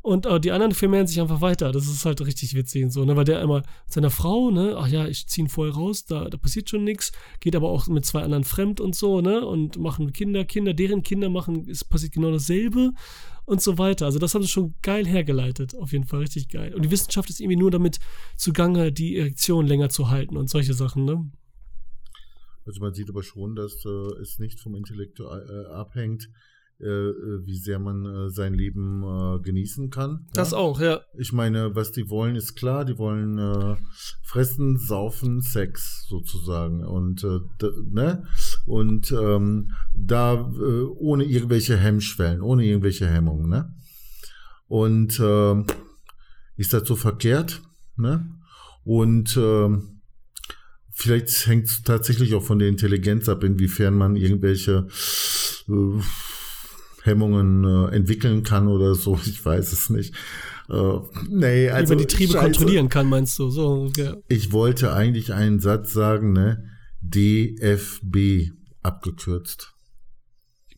Und äh, die anderen vermehren sich einfach weiter. Das ist halt richtig witzig und so, ne, weil der einmal seiner Frau, ne, ach ja, ich ziehe ihn vorher raus, da, da passiert schon nichts, geht aber auch mit zwei anderen fremd und so, ne, und machen Kinder, Kinder, deren Kinder machen, es passiert genau dasselbe und so weiter. Also das haben sie schon geil hergeleitet, auf jeden Fall richtig geil. Und die Wissenschaft ist irgendwie nur damit zugange, die Erektion länger zu halten und solche Sachen, ne. Also man sieht aber schon, dass äh, es nicht vom Intellekt äh, abhängt, wie sehr man äh, sein Leben äh, genießen kann. Das ja? auch, ja. Ich meine, was die wollen, ist klar. Die wollen fressen, saufen, Sex sozusagen und ne und ähm, da ohne irgendwelche Hemmschwellen, ohne irgendwelche Hemmungen, ne. Und ähm, ist das so verkehrt, ne? Und ähm, vielleicht hängt es tatsächlich auch von der Intelligenz ab, inwiefern man irgendwelche äh, Hemmungen äh, entwickeln kann oder so. Ich weiß es nicht. Äh, nee, also, Wie man die Triebe Scheiße. kontrollieren kann, meinst du? So, ja. Ich wollte eigentlich einen Satz sagen, ne? DFB abgekürzt.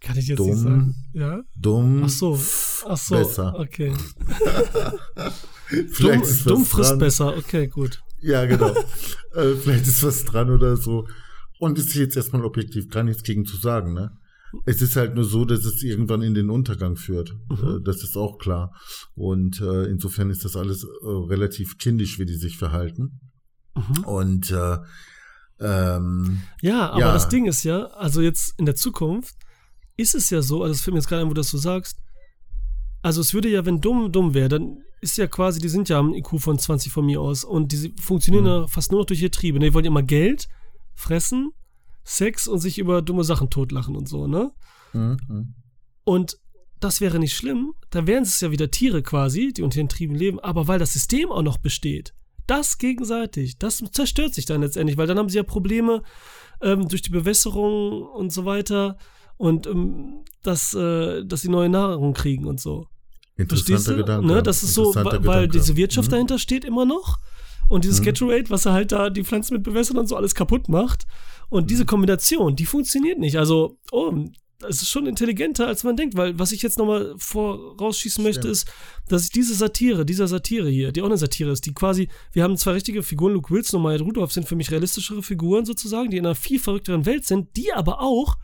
Kann ich jetzt dumm, nicht sagen? Ja? Dumm. Ach so. Ach so. Besser. Okay. dumm, dumm frisst dran. besser. Okay, gut. Ja, genau. äh, vielleicht ist was dran oder so. Und ist jetzt erstmal objektiv gar nichts gegen zu sagen, ne? Es ist halt nur so, dass es irgendwann in den Untergang führt. Mhm. Äh, das ist auch klar. Und äh, insofern ist das alles äh, relativ kindisch, wie die sich verhalten. Mhm. Und äh, ähm, ja, aber ja. das Ding ist ja, also jetzt in der Zukunft ist es ja so, also es fällt mir jetzt gerade ein, wo du das so sagst, also es würde ja, wenn dumm dumm wäre, dann ist ja quasi, die sind ja am IQ von 20 von mir aus und die funktionieren mhm. ja fast nur noch durch ihr Triebe. Die wollen immer Geld, fressen, Sex und sich über dumme Sachen totlachen und so, ne? Mhm. Und das wäre nicht schlimm, da wären es ja wieder Tiere quasi, die unter den Trieben leben, aber weil das System auch noch besteht, das gegenseitig, das zerstört sich dann letztendlich, weil dann haben sie ja Probleme ähm, durch die Bewässerung und so weiter und ähm, dass, äh, dass sie neue Nahrung kriegen und so. Interessanter Gedanke. Ne? Das ist so, weil Gedanke. diese Wirtschaft mhm. dahinter steht immer noch. Und dieses mhm. Gatorade, was er halt da die Pflanzen mit bewässert und so alles kaputt macht. Und mhm. diese Kombination, die funktioniert nicht. Also, oh, es ist schon intelligenter, als man denkt, weil was ich jetzt nochmal vorausschießen Stimmt. möchte, ist, dass ich diese Satire, dieser Satire hier, die auch eine Satire ist, die quasi, wir haben zwei richtige Figuren, Luke Wilson und Maya Rudolph sind für mich realistischere Figuren sozusagen, die in einer viel verrückteren Welt sind, die aber auch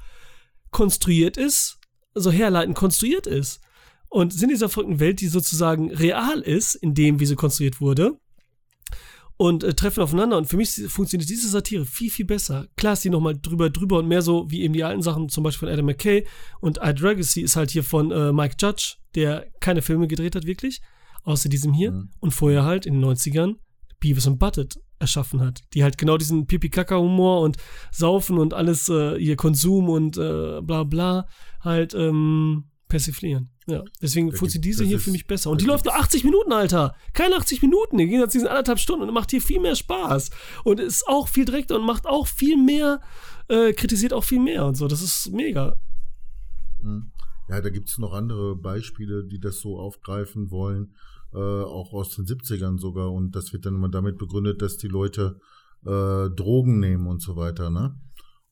konstruiert ist, so herleitend konstruiert ist und sind in dieser verrückten Welt, die sozusagen real ist, in dem, wie sie konstruiert wurde, und äh, treffen aufeinander. Und für mich funktioniert diese Satire viel, viel besser. Klar ist die nochmal drüber, drüber und mehr so wie eben die alten Sachen, zum Beispiel von Adam McKay. Und iDragasy ist halt hier von äh, Mike Judge, der keine Filme gedreht hat, wirklich, außer diesem hier. Mhm. Und vorher halt in den 90ern Beavis und Butted erschaffen hat, die halt genau diesen Pipi-Kaka-Humor und Saufen und alles, äh, ihr Konsum und äh, bla bla halt ähm, persiflieren. Ja, deswegen funktioniert diese hier für mich besser. Und die läuft nur 80 Minuten, Alter. Keine 80 Minuten. Die gehen jetzt diesen anderthalb Stunden und macht hier viel mehr Spaß. Und ist auch viel direkter und macht auch viel mehr, äh, kritisiert auch viel mehr und so. Das ist mega. Hm. Ja, da gibt es noch andere Beispiele, die das so aufgreifen wollen. Äh, auch aus den 70ern sogar. Und das wird dann immer damit begründet, dass die Leute äh, Drogen nehmen und so weiter, ne?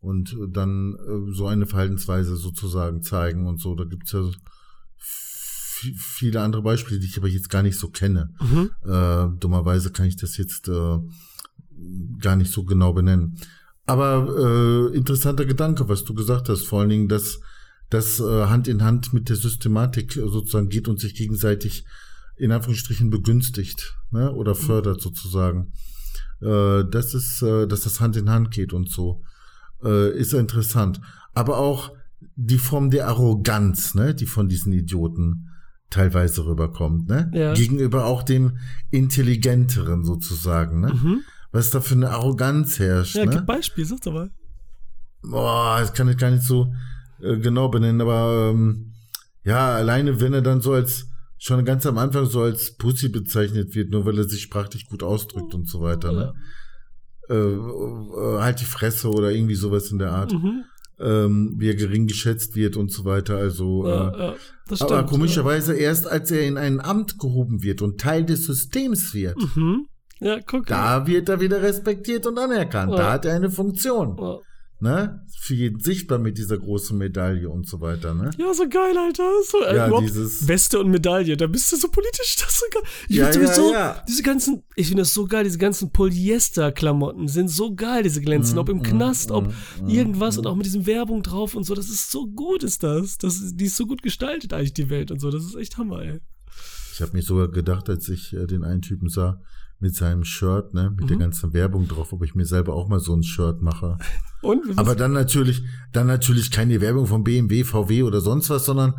und dann äh, so eine Verhaltensweise sozusagen zeigen und so. Da gibt es ja viele andere Beispiele, die ich aber jetzt gar nicht so kenne. Mhm. Äh, dummerweise kann ich das jetzt äh, gar nicht so genau benennen. Aber äh, interessanter Gedanke, was du gesagt hast, vor allen Dingen, dass das äh, Hand in Hand mit der Systematik sozusagen geht und sich gegenseitig in Anführungsstrichen begünstigt ne? oder mhm. fördert sozusagen. Äh, das ist, äh, dass das Hand in Hand geht und so äh, ist interessant. Aber auch die Form der Arroganz, ne, die von diesen Idioten teilweise rüberkommt, ne? Ja. Gegenüber auch dem Intelligenteren sozusagen, ne? Mhm. Was da für eine Arroganz herrscht. Ja, ne? gib Beispiel, sag doch mal. Boah, das kann ich gar nicht so äh, genau benennen, aber ähm, ja, alleine wenn er dann so als schon ganz am Anfang so als Pussy bezeichnet wird, nur weil er sich sprachlich gut ausdrückt und so weiter, ne? äh, äh, halt die Fresse oder irgendwie sowas in der Art. Mhm. Ähm, wie er gering geschätzt wird und so weiter. Also, ja, äh, ja, stimmt, aber komischerweise ja. erst als er in ein Amt gehoben wird und Teil des Systems wird, mhm. Ja, guck. Da wird er wieder respektiert und anerkannt. Da hat er eine Funktion. Ne? Für jeden sichtbar mit dieser großen Medaille und so weiter, ne? Ja, so geil, Alter. So, äh, Ja, dieses- Weste und Medaille, da bist du so politisch, das ist so geil. Ich Ja, ja, sowieso, ja. diese ganzen, ich finde das so geil, diese ganzen Polyester-Klamotten sind so geil, diese glänzen, Mhm, ob im mhm, Knast, ob mhm, irgendwas und auch mit diesem Werbung drauf und so, das ist so gut, ist das. das ist, die ist so gut gestaltet eigentlich, die Welt und so, das ist echt Hammer, ey. Ich habe mir sogar gedacht, als ich äh, den einen Typen sah mit seinem Shirt, ne, mit der Mhm. ganzen Werbung drauf, ob ich mir selber auch mal so ein Shirt mache. Und? Aber dann natürlich, dann natürlich keine Werbung von BMW, VW oder sonst was, sondern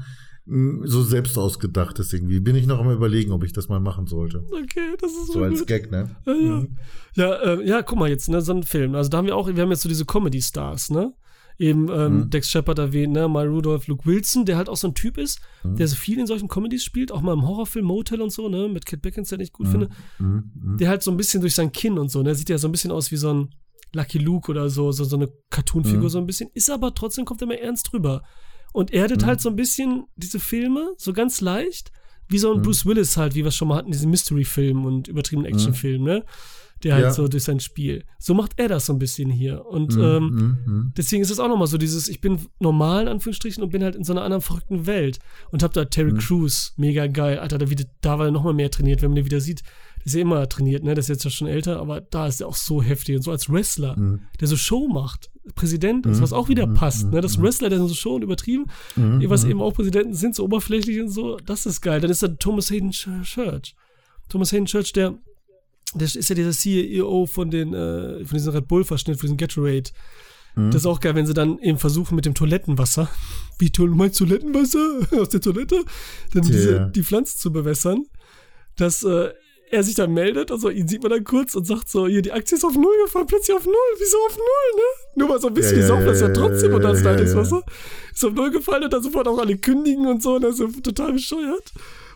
mh, so selbst ausgedachtes irgendwie. Bin ich noch am überlegen, ob ich das mal machen sollte. okay, das ist so, So als gut. Gag, ne? Ja, ja. Mhm. Ja, äh, ja, guck mal jetzt, ne, so ein Film. Also da haben wir auch, wir haben jetzt so diese Comedy-Stars, ne? Eben ähm, Mhm. Dex Shepard erwähnt, ne? Mike Rudolph, Luke Wilson, der halt auch so ein Typ ist, Mhm. der so viel in solchen Comedies spielt, auch mal im Horrorfilm Motel und so, ne? Mit Kit Beckinsale, den ich gut finde. Mhm. Mhm. Der halt so ein bisschen durch sein Kinn und so, ne? Sieht ja so ein bisschen aus wie so ein Lucky Luke oder so, so, so eine Cartoon-Figur Mhm. so ein bisschen, ist aber trotzdem kommt er immer ernst drüber. Und erdet Mhm. halt so ein bisschen diese Filme, so ganz leicht, wie so ein Mhm. Bruce Willis halt, wie wir es schon mal hatten, diesen Mystery-Film und übertriebenen Actionfilm, ne? Der halt Ja. so durch sein Spiel. So macht er das so ein bisschen hier. Und Mhm. ähm. Mhm. deswegen ist es auch nochmal so dieses, ich bin normal in Anführungsstrichen und bin halt in so einer anderen verrückten Welt. Und hab da Terry Mhm. Crews, mega geil. Alter, da, wieder, da war er nochmal mehr trainiert, wenn man den wieder sieht. Der ist ja immer trainiert, ne? Der ist jetzt ja schon älter, aber da ist er auch so heftig. Und so als Wrestler, Mhm. der so Show macht. Präsident ist, Mhm. was auch wieder passt, ne? Das. Wrestler, der so Show und übertrieben, was eben auch Präsidenten sind, so oberflächlich und so, das ist geil. Dann ist da Thomas Hayden Ch- Church. Thomas Hayden Church, der, der ist ja dieser CEO von den, äh, von diesem Red Bull-Verschnitt, von diesem Gatorade. Mhm. Das ist auch geil, wenn sie dann eben versuchen mit dem Toilettenwasser, wie toll meinst Toilettenwasser aus der Toilette, dann Tja. diese, die Pflanzen zu bewässern, dass äh, er sich dann meldet, also ihn sieht man dann kurz und sagt so, hier, die Aktie ist auf Null gefallen, plötzlich auf Null, wieso auf Null, ne? Nur mal so ein bisschen, Ja, die ja, das ja ja, trotzdem und das ja, Leitungswasser. ja. Ist auf Null gefallen und dann sofort auch alle kündigen und so, und das ist total bescheuert.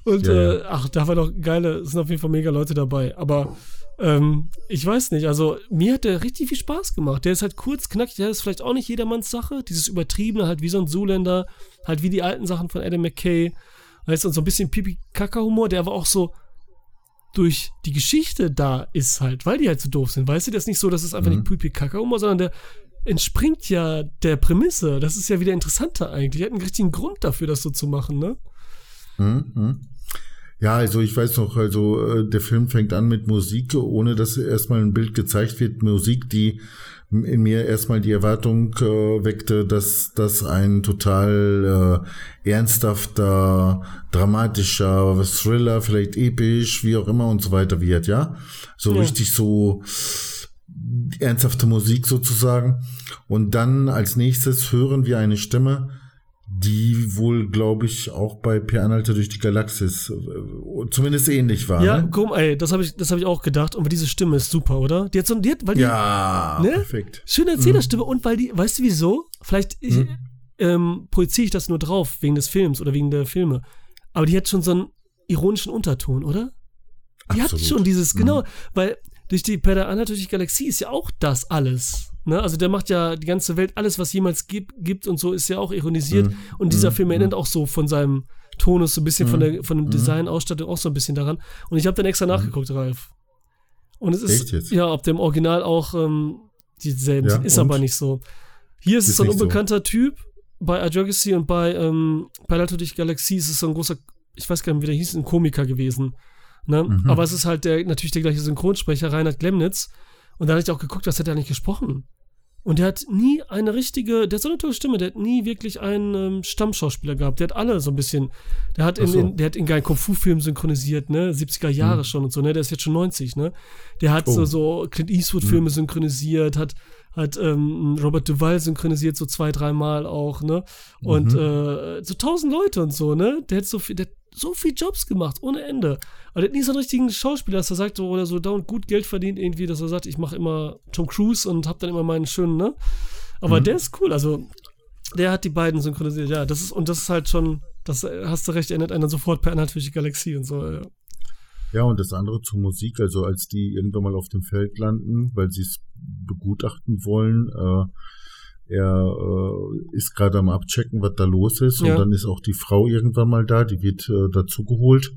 Und Ja, ja. äh, ach, da war doch geile, es sind auf jeden Fall mega Leute dabei, aber ähm, ich weiß nicht, also mir hat der richtig viel Spaß gemacht. Der ist halt kurz, knackig, der ist vielleicht auch nicht jedermanns Sache. Dieses Übertriebene, halt wie so ein Zuländer, halt wie die alten Sachen von Adam McKay. Weißt du, und so ein bisschen Pipi-Kaka-Humor, der aber auch so durch die Geschichte da ist halt, weil die halt so doof sind. Weißt du, das ist nicht so, dass es einfach Mhm. nicht Pipi-Kaka-Humor, sondern der entspringt ja der Prämisse. Das ist ja wieder interessanter eigentlich. Die hat einen richtigen Grund dafür, das so zu machen, ne? Mhm, mhm. Ja, also ich weiß noch, also äh, der Film fängt an mit Musik, ohne dass erstmal ein Bild gezeigt wird. Musik, die in mir erstmal die Erwartung äh, weckte, dass das ein total äh, ernsthafter, dramatischer Thriller, vielleicht episch, wie auch immer und so weiter wird, ja. So Ja. richtig so ernsthafte Musik sozusagen. Und dann als nächstes hören wir eine Stimme, die wohl, glaube ich, auch bei Per Anhalter durch die Galaxis äh, zumindest ähnlich war. Ja, ne? komm, ey, das habe ich, das hab ich auch gedacht. Und diese Stimme ist super, oder? Die hat so, die hat, weil die, ja Ne? perfekt. Schöne Erzählerstimme und weil die, weißt du wieso? Vielleicht ich, Mhm. ähm, projiziere ich das nur drauf, wegen des Films oder wegen der Filme. Aber die hat schon so einen ironischen Unterton, oder? Die hat Absolut. schon dieses, Mhm. genau, weil durch die Per Anna durch die Galaxie ist ja auch das alles. Ne? Also der macht ja die ganze Welt, alles, was jemals gibt, gibt und so, ist ja auch ironisiert. Mhm. Und dieser Mhm. Film erinnert auch so von seinem Tonus, so ein bisschen von, Mhm. der, von dem Mhm. Design, Ausstattung auch so ein bisschen daran. Und ich habe dann extra nachgeguckt, Ralf. Und es ist, ja, ob dem Original auch ähm, dieselben Ja, ist und? aber nicht so. Hier ist, es Ist so ein nicht so. unbekannter Typ. Bei Adjogacy und bei ähm, Palato durch Galaxie ist es so ein großer, ich weiß gar nicht, wie der hieß, ein Komiker gewesen. Ne? Mhm. Aber es ist halt der, natürlich der gleiche Synchronsprecher, Reinhard Glemnitz. Und da hatte ich auch geguckt, was hat er eigentlich gesprochen. Und der hat nie eine richtige, der hat so eine tolle Stimme, der hat nie wirklich einen ähm, Stammschauspieler gehabt. Der hat alle so ein bisschen, der hat in, so. in der hat in geilen Kung-Fu-Filmen synchronisiert, ne, 70er Jahre Mhm. schon und so, ne, der ist jetzt schon 90, ne. Der hat Oh. so, so Clint Eastwood-Filme synchronisiert, hat, hat ähm, Robert Duvall synchronisiert, so zwei, dreimal auch, ne. Und Mhm. äh, so tausend Leute und so, ne. Der hat so viel, der hat so viel Jobs gemacht, ohne Ende. Aber der hat nie so einen richtigen Schauspieler, dass er sagt, so, oder so dauernd gut Geld verdient, irgendwie, dass er sagt, ich mache immer Tom Cruise und hab dann immer meinen schönen, ne? Aber Mhm. der ist cool, also der hat die beiden synchronisiert, ja, das ist, und das ist halt schon, das äh, hast du recht, erinnert einen dann sofort per Anhalt durch die Galaxie und so, ja. Ja, und das andere zur Musik, also als die irgendwann mal auf dem Feld landen, weil sie es begutachten wollen, äh, er äh, ist gerade am Abchecken, was da los ist, Ja. und dann ist auch die Frau irgendwann mal da, die wird äh, dazu geholt.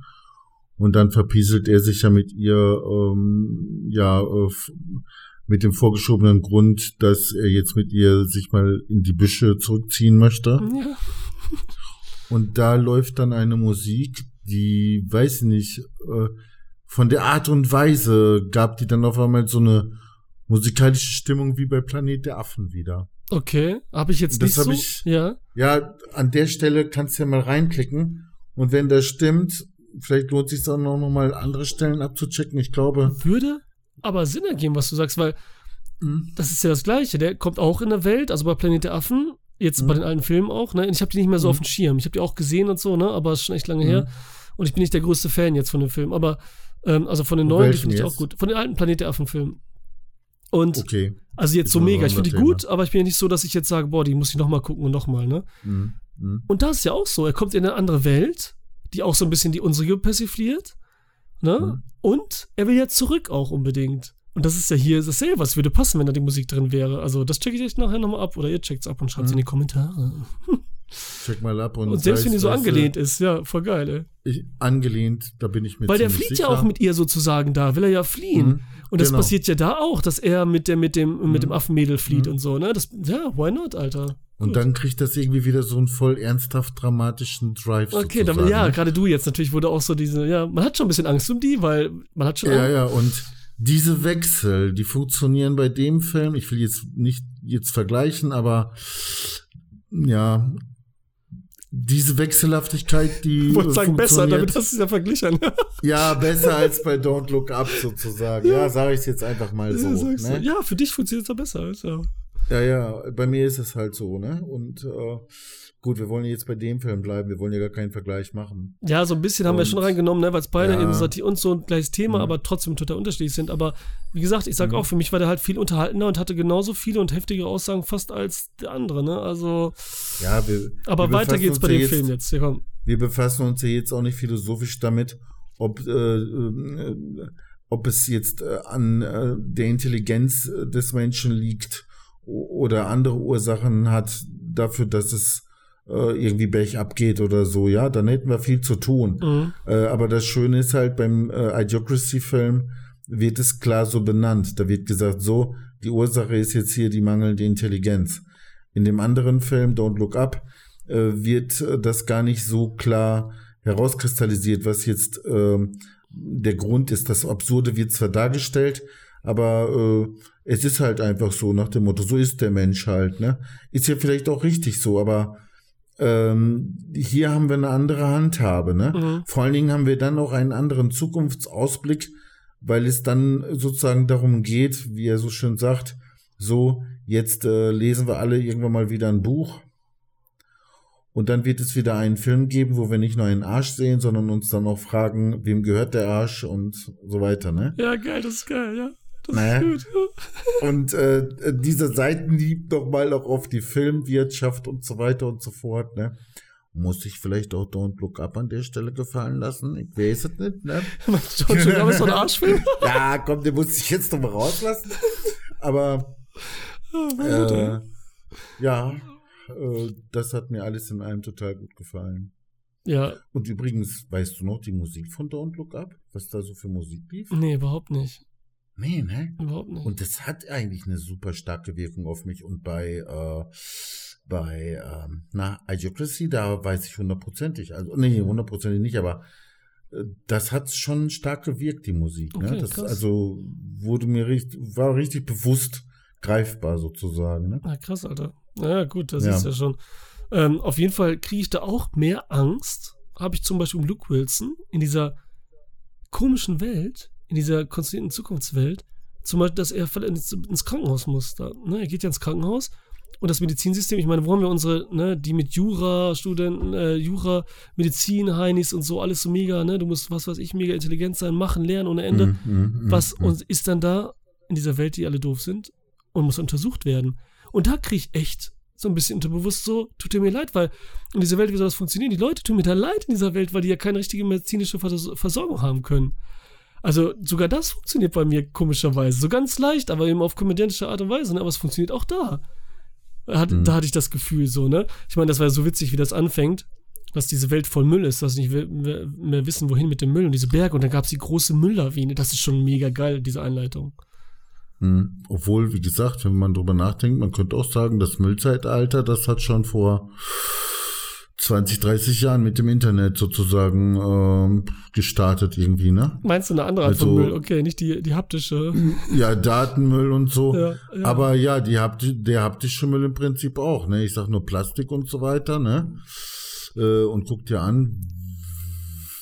Und dann verpieselt er sich ja mit ihr, ähm, ja, äh, mit dem vorgeschobenen Grund, dass er jetzt mit ihr sich mal in die Büsche zurückziehen möchte. Ja. Und da läuft dann eine Musik, die, weiß nicht, äh, von der Art und Weise gab die dann auf einmal so eine musikalische Stimmung wie bei Planet der Affen wieder. Okay, habe ich jetzt das nicht so. Ich, ja. Ja, an der Stelle kannst du ja mal reinklicken und wenn das stimmt, vielleicht lohnt sich auch noch mal andere Stellen abzuchecken. Ich glaube. Würde aber Sinn ergeben, was du sagst, weil mhm. das ist ja das Gleiche. Der kommt auch in der Welt, also bei Planet der Affen, jetzt mhm. bei den alten Filmen auch, ne? Ich habe die nicht mehr so mhm. auf dem Schirm. Ich habe die auch gesehen und so, ne? Aber es ist schon echt lange her. Mhm. Und ich bin nicht der größte Fan jetzt von dem Film. Aber, ähm, also von den neuen, die finde ich auch gut. Von den alten Planet der Affen-Filmen. Und okay. also jetzt so mega. Ich finde die gut, aber ich bin ja nicht so, dass ich jetzt sage, boah, die muss ich nochmal gucken und nochmal, ne? Mhm. Mhm. Und da ist ja auch so. Er kommt in eine andere Welt, die auch so ein bisschen die unsere persifliert. Ne? Mhm. Und er will ja zurück auch unbedingt. Und das ist ja hier dasselbe, was würde passen, wenn da die Musik drin wäre. Also das checke ich echt nachher nochmal ab oder ihr checkt es ab und schreibt es mhm. in die Kommentare. Check mal ab und. Und selbst wenn die so angelehnt ist, ja, voll geil, ey. Ich, angelehnt, da bin ich mit Weil der flieht sicher. ja auch mit ihr sozusagen da, will er ja fliehen. Mhm, und das genau. passiert ja da auch, dass er mit der, mit dem, mhm. mit dem Affenmädel flieht mhm. und so, ne? Das, ja, why not, Alter? Und Gut. dann kriegt das irgendwie wieder so einen voll ernsthaft dramatischen Drive. Okay, dann, ja, ne? gerade du jetzt natürlich wurde auch so diese, ja, man hat schon ein bisschen Angst um die, weil man hat schon. Ja, ja, und diese Wechsel, die funktionieren bei dem Film. Ich will jetzt nicht jetzt vergleichen, aber ja, diese Wechselhaftigkeit, die. Ich wollte sagen, besser, damit hast du es ja verglichen. ja, besser als bei Don't Look Up sozusagen. Ja, ja sage ich es jetzt einfach mal so. Ja, ne? ja für dich funktioniert es ja besser. Ja. ja, ja, bei mir ist es halt so, ne? Und äh, Gut, wir wollen jetzt bei dem Film bleiben, wir wollen ja gar keinen Vergleich machen. Ja, so ein bisschen und, haben wir schon reingenommen, ne, weil es beide ja. eben Satir und so ein gleiches Thema, mhm. aber trotzdem total unterschiedlich sind. Aber wie gesagt, ich sag mhm. auch, für mich war der halt viel unterhaltender und hatte genauso viele und heftige Aussagen fast als der andere, ne? Also. Ja, wir. Aber wir weiter geht's bei dem jetzt, Film jetzt. Ja, komm. Wir befassen uns ja jetzt auch nicht philosophisch damit, ob, äh, äh, ob es jetzt äh, an äh, der Intelligenz des Menschen liegt oder andere Ursachen hat dafür, dass es äh, irgendwie Berg abgeht oder so, ja, dann hätten wir viel zu tun. Mhm. Äh, aber das Schöne ist halt beim äh, Idiocracy-Film wird es klar so benannt. Da wird gesagt, so, die Ursache ist jetzt hier die mangelnde Intelligenz. In dem anderen Film, Don't Look Up, äh, wird das gar nicht so klar herauskristallisiert, was jetzt äh, der Grund ist. Das Absurde wird zwar dargestellt, aber äh, es ist halt einfach so nach dem Motto, so ist der Mensch halt. Ne? Ist ja vielleicht auch richtig so, aber ähm, hier haben wir eine andere Handhabe. Ne? Mhm. Vor allen Dingen haben wir dann auch einen anderen Zukunftsausblick, weil es dann sozusagen darum geht, wie er so schön sagt, so, jetzt äh, lesen wir alle irgendwann mal wieder ein Buch. Und dann wird es wieder einen Film geben, wo wir nicht nur einen Arsch sehen, sondern uns dann auch fragen, wem gehört der Arsch und so weiter, ne? Ja, geil, das ist geil, ja. Das naja. ist gut. Und äh, dieser Seitenhieb doch mal auch auf die Filmwirtschaft und so weiter und so fort, ne? Muss ich vielleicht auch Don't Look Up an der Stelle gefallen lassen? Ich weiß es nicht, ne? John John ist so ein Arschfilm. ja, komm, den muss ich jetzt noch mal rauslassen. Aber oh, äh, ja, äh, das hat mir alles in einem total gut gefallen. Ja. Und übrigens, weißt du noch die Musik von Don't Look Up? Was da so für Musik lief? Nee, überhaupt nicht. Nee, ne? Überhaupt nicht. Und das hat eigentlich eine super starke Wirkung auf mich. Und bei, äh, bei, ähm, na, Idiocracy, da weiß ich hundertprozentig. Also, nee, hundertprozentig nicht, aber äh, das hat schon stark gewirkt, die Musik. Ne? Okay, das krass. also wurde mir richtig, war richtig bewusst greifbar sozusagen. Ne? Ja, krass, Alter. Ja, gut, das ja. ist ja schon. Ähm, auf jeden Fall kriege ich da auch mehr Angst. Habe ich zum Beispiel um Luke Wilson in dieser komischen Welt, in dieser konstruierten Zukunftswelt, zum Beispiel, dass er ins, Krankenhaus muss. Da, ne? Er geht ja ins Krankenhaus und das Medizinsystem, ich meine, wo haben wir unsere, ne, die mit Jura-Studenten, äh, Jura, Medizin, Heinis und so, alles so mega, ne? Du musst, was weiß ich, mega intelligent sein, machen, lernen ohne Ende. Mm, mm, mm, was und ist dann da in dieser Welt, die alle doof sind und muss untersucht werden. Und da kriege ich echt so ein bisschen unterbewusst so, tut mir leid, weil in dieser Welt, wie soll das funktionieren? Die Leute tun mir da leid in dieser Welt, weil die ja keine richtige medizinische Versorgung haben können. Also sogar das funktioniert bei mir komischerweise. So ganz leicht, aber eben auf komödiantische Art und Weise. Ne? Aber es funktioniert auch da. Hat, mhm. Da hatte ich das Gefühl so, ne? Ich meine, das war ja so witzig, wie das anfängt. dass diese Welt voll Müll ist, dass sie nicht mehr, mehr wissen, wohin mit dem Müll und diese Berge. Und dann gab es die große Mülllawine. Das ist schon mega geil, diese Einleitung. Mhm. Obwohl, wie gesagt, wenn man drüber nachdenkt, man könnte auch sagen, das Müllzeitalter, das hat schon vor 20, 30 Jahren mit dem Internet sozusagen ähm, gestartet irgendwie, ne? Meinst du eine andere Art Also- von Müll? Okay, nicht die, die haptische. Ja, Datenmüll und so. Ja, ja. Aber ja, die hapti der haptische Müll im Prinzip auch, ne? Ich sag nur Plastik und so weiter, ne? Äh, und guck dir an,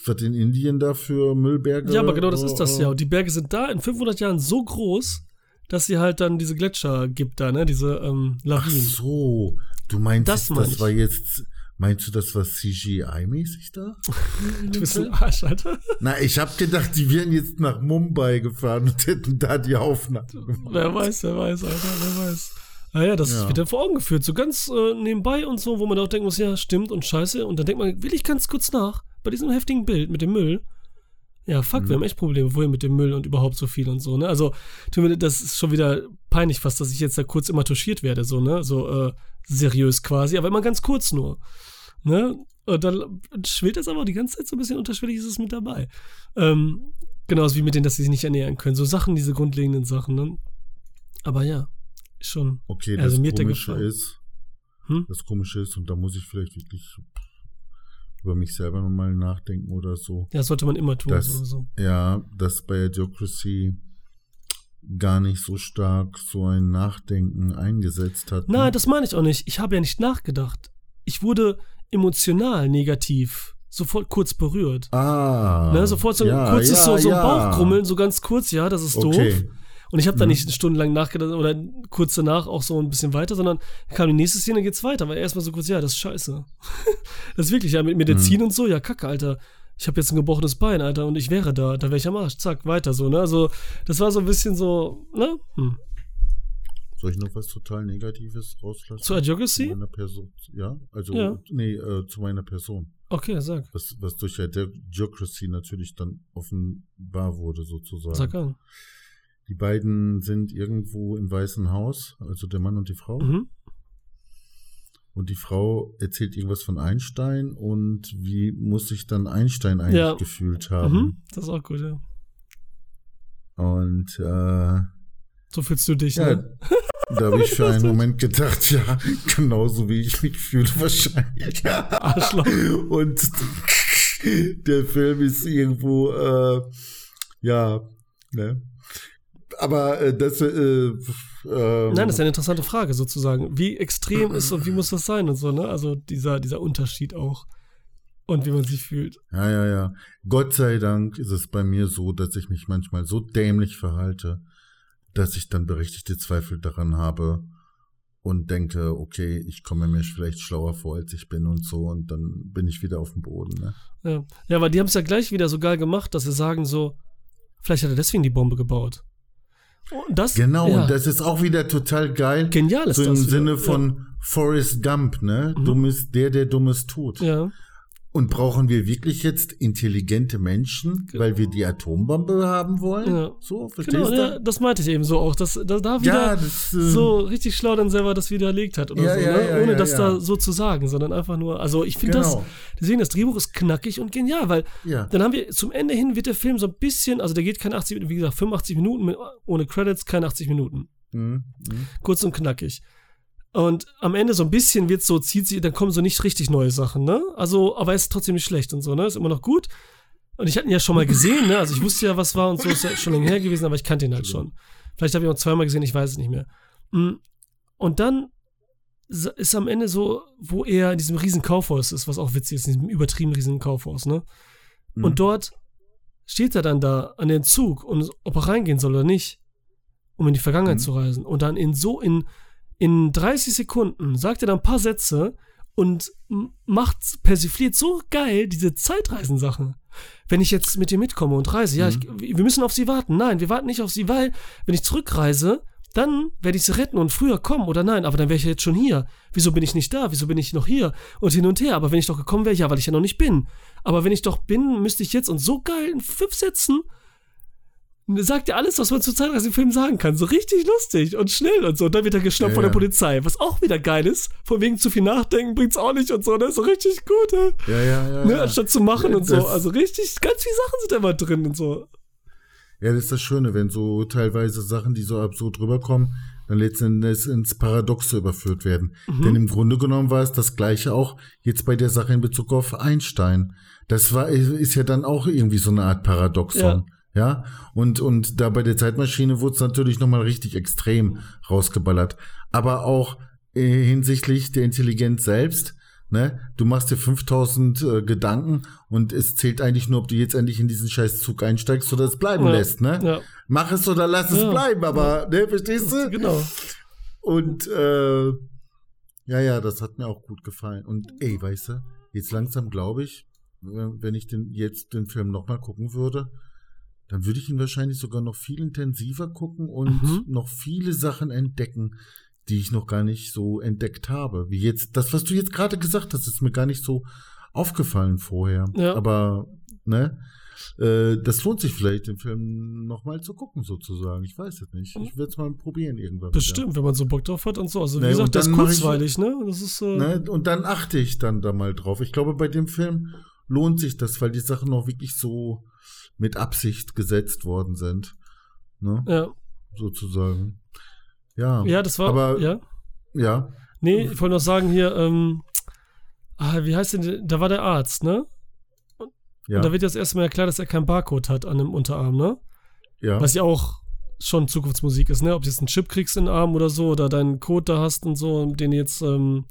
was in Indien da für Müllberge. Ja, aber genau das ist das äh, ja. Und die Berge sind da in 500 Jahren so groß, dass sie halt dann diese Gletscher gibt da, ne? Diese ähm, Ach Lawinen. so, du meinst, Das das, war jetzt, meinst du, das war CGI-mäßig da? Du bist ein Arsch, Alter. Na, ich hab gedacht, die wären jetzt nach Mumbai gefahren und hätten da die Aufnahme gemacht. Wer weiß, wer weiß, Alter, wer weiß. Naja, das Ja. wird dann vor Augen geführt, so ganz äh, nebenbei und so, wo man auch denken muss, ja, stimmt und scheiße. Und dann denkt man, will ich ganz kurz nach, bei diesem heftigen Bild mit dem Müll. Ja, fuck, Mhm. wir haben echt Probleme, wohin mit dem Müll und überhaupt so viel und so, ne? Also, tut mir- das ist schon wieder peinlich fast, dass ich jetzt da kurz immer touchiert werde, so, ne? So, äh, seriös quasi, aber immer ganz kurz nur. Ne? Und dann schwillt das aber die ganze Zeit so ein bisschen unterschwellig ist es mit dabei. Ähm, genauso wie mit denen, dass sie sich nicht ernähren können. So Sachen, diese grundlegenden Sachen, ne? Aber ja, schon. Okay, Also das mir Komische ist, Hm? das Komische ist, und da muss ich vielleicht wirklich über mich selber nochmal nachdenken oder so. Ja, das sollte man immer tun. Das- sowieso. Ja, dass bei Idiocracy gar nicht so stark so ein Nachdenken eingesetzt hat. ne? Nein, das meine ich auch nicht. Ich habe ja nicht nachgedacht. Ich wurde emotional negativ sofort kurz berührt. Ah. ne, sofort so ein ja, kurzes ja, so, so ein ja. Bauchkrummeln, so ganz kurz, ja, das ist doof. Und ich habe da Mhm. nicht stundenlang nachgedacht oder kurz danach auch so ein bisschen weiter, sondern kam die nächste Szene, geht's weiter. Weil erstmal so kurz, ja, das ist scheiße. das ist wirklich, ja, mit Medizin Mhm. und so, ja, kacke, Alter. Ich habe jetzt ein gebrochenes Bein, Alter, und ich wäre da, da wäre ich am Arsch. Zack, weiter so, ne? Also, das war so ein bisschen so, ne? Hm. Soll ich noch was total Negatives rauslassen? Zu Idiocracy? Zu meiner Person. Ja, also, Ja. nee, äh, zu meiner Person. Okay, sag. Was, was durch Idiocracy natürlich dann offenbar wurde, sozusagen. Sag an. Die beiden sind irgendwo im Weißen Haus, also der Mann und die Frau. Mhm. Und die Frau erzählt irgendwas von Einstein und wie muss sich dann Einstein eigentlich Ja. gefühlt haben. Mhm. Das ist auch gut, ja. Und äh, So fühlst du dich, ja, ne? da habe ich für einen Moment gedacht, ja, genauso wie ich mich fühle wahrscheinlich. Arschloch. Und der Film ist irgendwo, äh, ja, ne. Aber äh, das, äh, ähm, Nein, das ist eine interessante Frage sozusagen. Wie extrem ist und wie muss das sein und so, ne? Also dieser, dieser Unterschied auch. Und wie man sich fühlt. Ja, ja, ja. Gott sei Dank ist es bei mir so, dass ich mich manchmal so dämlich verhalte, dass ich dann berechtigte Zweifel daran habe und denke, okay, ich komme mir vielleicht schlauer vor, als ich bin und so, und dann bin ich wieder auf dem Boden. Ne? Ja, ja weil die haben es ja gleich wieder so geil gemacht, dass sie sagen so, vielleicht hat er deswegen die Bombe gebaut. Das, Genau, ja, und das ist auch wieder total geil. genial ist so im das. wieder. Sinne von Forrest Gump, ne? Mhm. Dummes, der, der Dummes tut. Ja, Und brauchen wir wirklich jetzt intelligente Menschen, weil wir die Atombombe haben wollen? Ja. So, verstehst genau, du? ja, das meinte ich eben so auch, dass, dass da wieder Ja, das, äh, so richtig schlau dann selber das widerlegt hat oder Ja, so, ja, ne? ohne das da so zu sagen, sondern einfach nur, also ich finde das, Genau. deswegen das Drehbuch ist knackig und genial, weil dann haben wir zum Ende hin wird der Film so ein bisschen, also der geht keine 80 Minuten, wie gesagt, 85 Minuten mit, ohne Credits, keine 80 Minuten. Mhm. Mhm. kurz und knackig. Und am Ende so ein bisschen wird so, zieht sie, dann kommen so nicht richtig neue Sachen, ne? Also, aber er ist trotzdem nicht schlecht und so, ne? Ist immer noch gut. Und ich hatte ihn ja schon mal gesehen, ne? Also ich wusste ja, was war und so, ist ja schon länger her gewesen, aber ich kannte ihn halt schon. Vielleicht habe ich ihn auch zweimal gesehen, ich weiß es nicht mehr. Mm. Und dann ist am Ende so, wo er in diesem riesen Kaufhaus ist, was auch witzig ist, in diesem übertrieben riesigen Kaufhaus, ne? Mhm. Und dort steht er dann da an den Zug und ob er reingehen soll oder nicht, um in die Vergangenheit Mhm. zu reisen. Und dann in so, in, in 30 Sekunden sagt er dann ein paar Sätze und macht, persifliert so geil diese Zeitreisensachen. Wenn ich jetzt mit dir mitkomme und reise, ja, ich, wir müssen auf sie warten. Nein, wir warten nicht auf sie, weil, wenn ich zurückreise, dann werde ich sie retten und früher kommen oder nein, aber dann wäre ich ja jetzt schon hier. Wieso bin ich nicht da? Wieso bin ich noch hier? Und hin und her. Aber wenn ich doch gekommen wäre, ja, weil ich ja noch nicht bin. Aber wenn ich doch bin, müsste ich jetzt und so geil in fünf Sätzen sagt ja alles, was man zu Zeitreise im Film sagen kann. So richtig lustig und schnell und so. Und dann wird er geschnappt Ja, von der ja. Polizei. Was auch wieder geil ist. Von wegen zu viel nachdenken bringt's auch nicht und so. Ne? So richtig gut, ne? Ja, ja, ja. ne? ja. Anstatt zu machen und so. Das- Also richtig, ganz viele Sachen sind da immer drin und so. Ja, das ist das Schöne, wenn so teilweise Sachen, die so absurd rüberkommen, dann letztendlich ins Paradoxe überführt werden. Mhm. Denn im Grunde genommen war es das Gleiche auch jetzt bei der Sache in Bezug auf Einstein. Das war, ist ja dann auch irgendwie so eine Art Paradoxon. Ja, und, und da bei der Zeitmaschine wurde es natürlich nochmal richtig extrem rausgeballert. Aber auch äh, hinsichtlich der Intelligenz selbst, ne? Du machst dir 5000 äh, Gedanken und es zählt eigentlich nur, ob du jetzt endlich in diesen scheiß Zug einsteigst oder es bleiben Ja, lässt, ne? ja. Mach es oder lass es Ja. bleiben, aber, ne, verstehst du? Genau. Und, äh, ja, ja, das hat mir auch gut gefallen. Und, ey, weißt du, jetzt langsam glaube ich, wenn wenn ich den, jetzt den Film nochmal gucken würde, dann würde ich ihn wahrscheinlich sogar noch viel intensiver gucken und Mhm. noch viele Sachen entdecken, die ich noch gar nicht so entdeckt habe. Wie jetzt, das, was du jetzt gerade gesagt hast, ist mir gar nicht so aufgefallen vorher. Ja. Aber, ne? Äh, das lohnt sich vielleicht, den Film nochmal zu gucken, sozusagen. Ich weiß es nicht. Ich werde es mal probieren irgendwann. wieder. Bestimmt, wenn man so Bock drauf hat und so. Also wie Ne, gesagt, das ist mach ich- kurzweilig, ne? Das ist äh, Ne? Und dann achte ich dann da mal drauf. Ich glaube, bei dem Film lohnt sich das, weil die Sachen noch wirklich so mit Absicht gesetzt worden sind. Ne? ja. Sozusagen. Ja. ja, das war Aber- ja. Ja. Nee, ich wollte noch sagen hier, ähm, ah, wie heißt denn, da war der Arzt, ne? Ja. Und da wird jetzt erstmal klar, dass er keinen Barcode hat an dem Unterarm, ne? ja. Was ja auch schon Zukunftsmusik ist, ne? Ob du jetzt einen Chip kriegst in den Arm oder so, oder deinen Code da hast und so, den jetzt, ähm,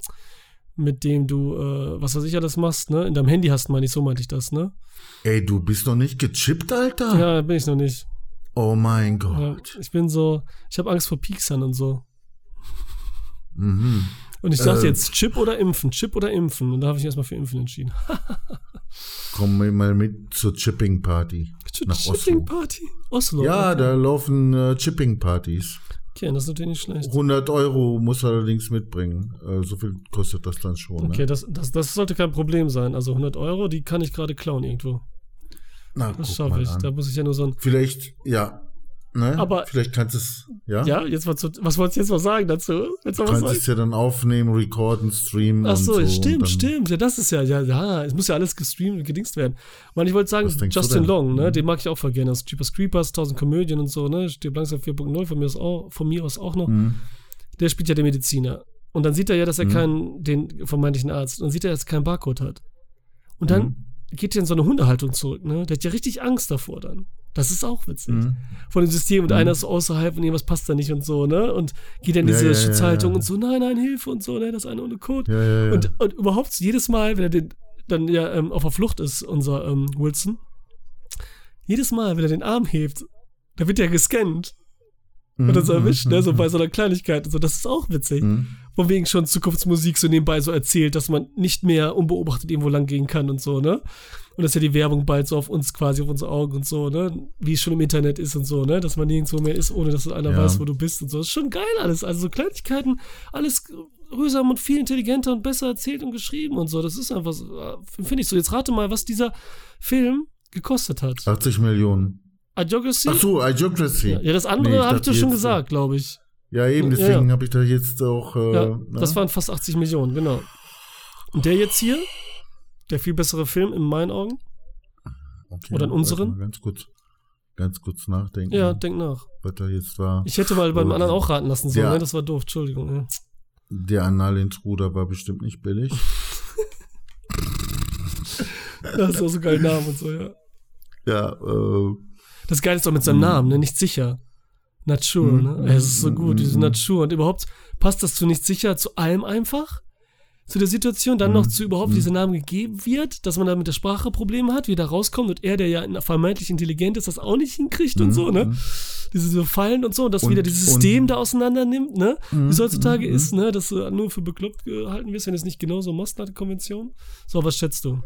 mit dem du, äh, was weiß ich alles machst, ne? In deinem Handy hast, meine ich, so meinte ich das, ne? Ey, du bist noch nicht gechippt, Alter? Ja, bin ich noch nicht. Oh mein Ja, Gott. ich bin so, ich habe Angst vor Pieksern und so. Mhm. Und ich dachte Äh. jetzt Chip oder Impfen, Chip oder Impfen. Und da habe ich mich erstmal für Impfen entschieden. Komm mal mit zur Chipping-Party. Nach Chipping Oslo. Party? Oslo. Ja, okay. da laufen äh, Chipping-Partys. Okay, das ist natürlich nicht schlecht. 100 Euro muss er allerdings mitbringen. Äh, so viel kostet das dann schon. Okay, Ne? das, das, das sollte kein Problem sein. Also 100 Euro, die kann ich gerade klauen irgendwo. Na, Das schaffe ich. Da muss ich ja nur so ein. Vielleicht, ja. Ne? Aber- Vielleicht kannst du es, ja? Ja, jetzt mal zu, was wolltest du jetzt mal sagen dazu? Willst du kannst es ja dann aufnehmen, recorden, streamen. Ach so, so stimmt, stimmt. Ja, das ist ja, ja, ja, es muss ja alles gestreamt und gedingst werden. Man, ich wollte sagen, Justin? Long, ne, Mhm. den mag ich auch voll gerne. Aus Jeepers Creepers, 1000 Komödien und so, ne, steht langsam 4.0 von mir aus auch, von mir aus auch noch. Mhm. Der spielt ja den Mediziner. Und dann sieht er ja, dass er Mhm. keinen, den vermeintlichen Arzt, und dann sieht er, dass er keinen Barcode hat. Und dann Mhm. Geht er in so eine Hundehaltung zurück, ne? Der hat ja richtig Angst davor dann. Das ist auch witzig. Mhm. Von dem System und Mhm. einer ist so außerhalb und irgendwas passt da nicht und so, ne? Und geht dann in Ja, diese ja, ja, Schutzhaltung ja. und so, nein, nein, Hilfe und so, ne? Das ist einer ohne Code. Ja, ja, ja. Und, und überhaupt jedes Mal, wenn er den, dann ja ähm, auf der Flucht ist, unser ähm, Wilson, jedes Mal, wenn er den Arm hebt, da wird er gescannt und dann so erwischt, ne? So bei so einer Kleinigkeit und so. Das ist auch witzig. Mhm. Von wegen schon Zukunftsmusik so nebenbei so erzählt, dass man nicht mehr unbeobachtet irgendwo lang gehen kann und so, ne? Und dass ja die Werbung bald so auf uns quasi, auf unsere Augen und so, ne? Wie es schon im Internet ist und so, ne? Dass man nirgendwo mehr ist, ohne dass einer Ja. weiß, wo du bist und so. Das ist schon geil alles. Also so Kleinigkeiten, alles rührsam und viel intelligenter und besser erzählt und geschrieben und so. Das ist einfach so, äh, finde ich so. Jetzt rate mal, was dieser Film gekostet hat. 80 Millionen. Idiocracy? Ach so, Idiocracy. Ja, ja, das andere Nee, habe ich doch schon gesagt, glaube ich. Ja, eben, deswegen ja. habe ich da jetzt auch. Äh, Ja, ne? das waren fast 80 Millionen, genau. Und der jetzt hier, der viel bessere Film in meinen Augen. Okay, oder in unseren? mal Ganz kurz, ganz kurz nachdenken, Ja, denk nach. was da jetzt war. Ich hätte mal beim anderen auch raten lassen sollen, ne? Das war doof, Entschuldigung. Ja. Der Analintruder war bestimmt nicht billig. Das ist auch so geil Name und so, ja. ja, äh, Das Geile ist doch mit seinem Namen, ne? Nicht sicher. Nature, Mhm. ne? Es ist so gut, diese Mhm. Nature. Und überhaupt passt das zu nicht sicher zu allem einfach? Zu der Situation, dann noch Mhm. zu überhaupt Mhm. dieser Name gegeben wird, dass man da mit der Sprache Probleme hat, wie da rauskommt und er, der ja vermeintlich intelligent ist, das auch nicht hinkriegt und Mhm. so, ne? Mhm. Diese so Fallen und so, und dass wieder dieses System da auseinander nimmt, ne? Mhm, Wie es heutzutage mhm, ist, ne? Dass du nur für bekloppt gehalten wirst, wenn es nicht genauso machst nach der Konvention. So, was schätzt du?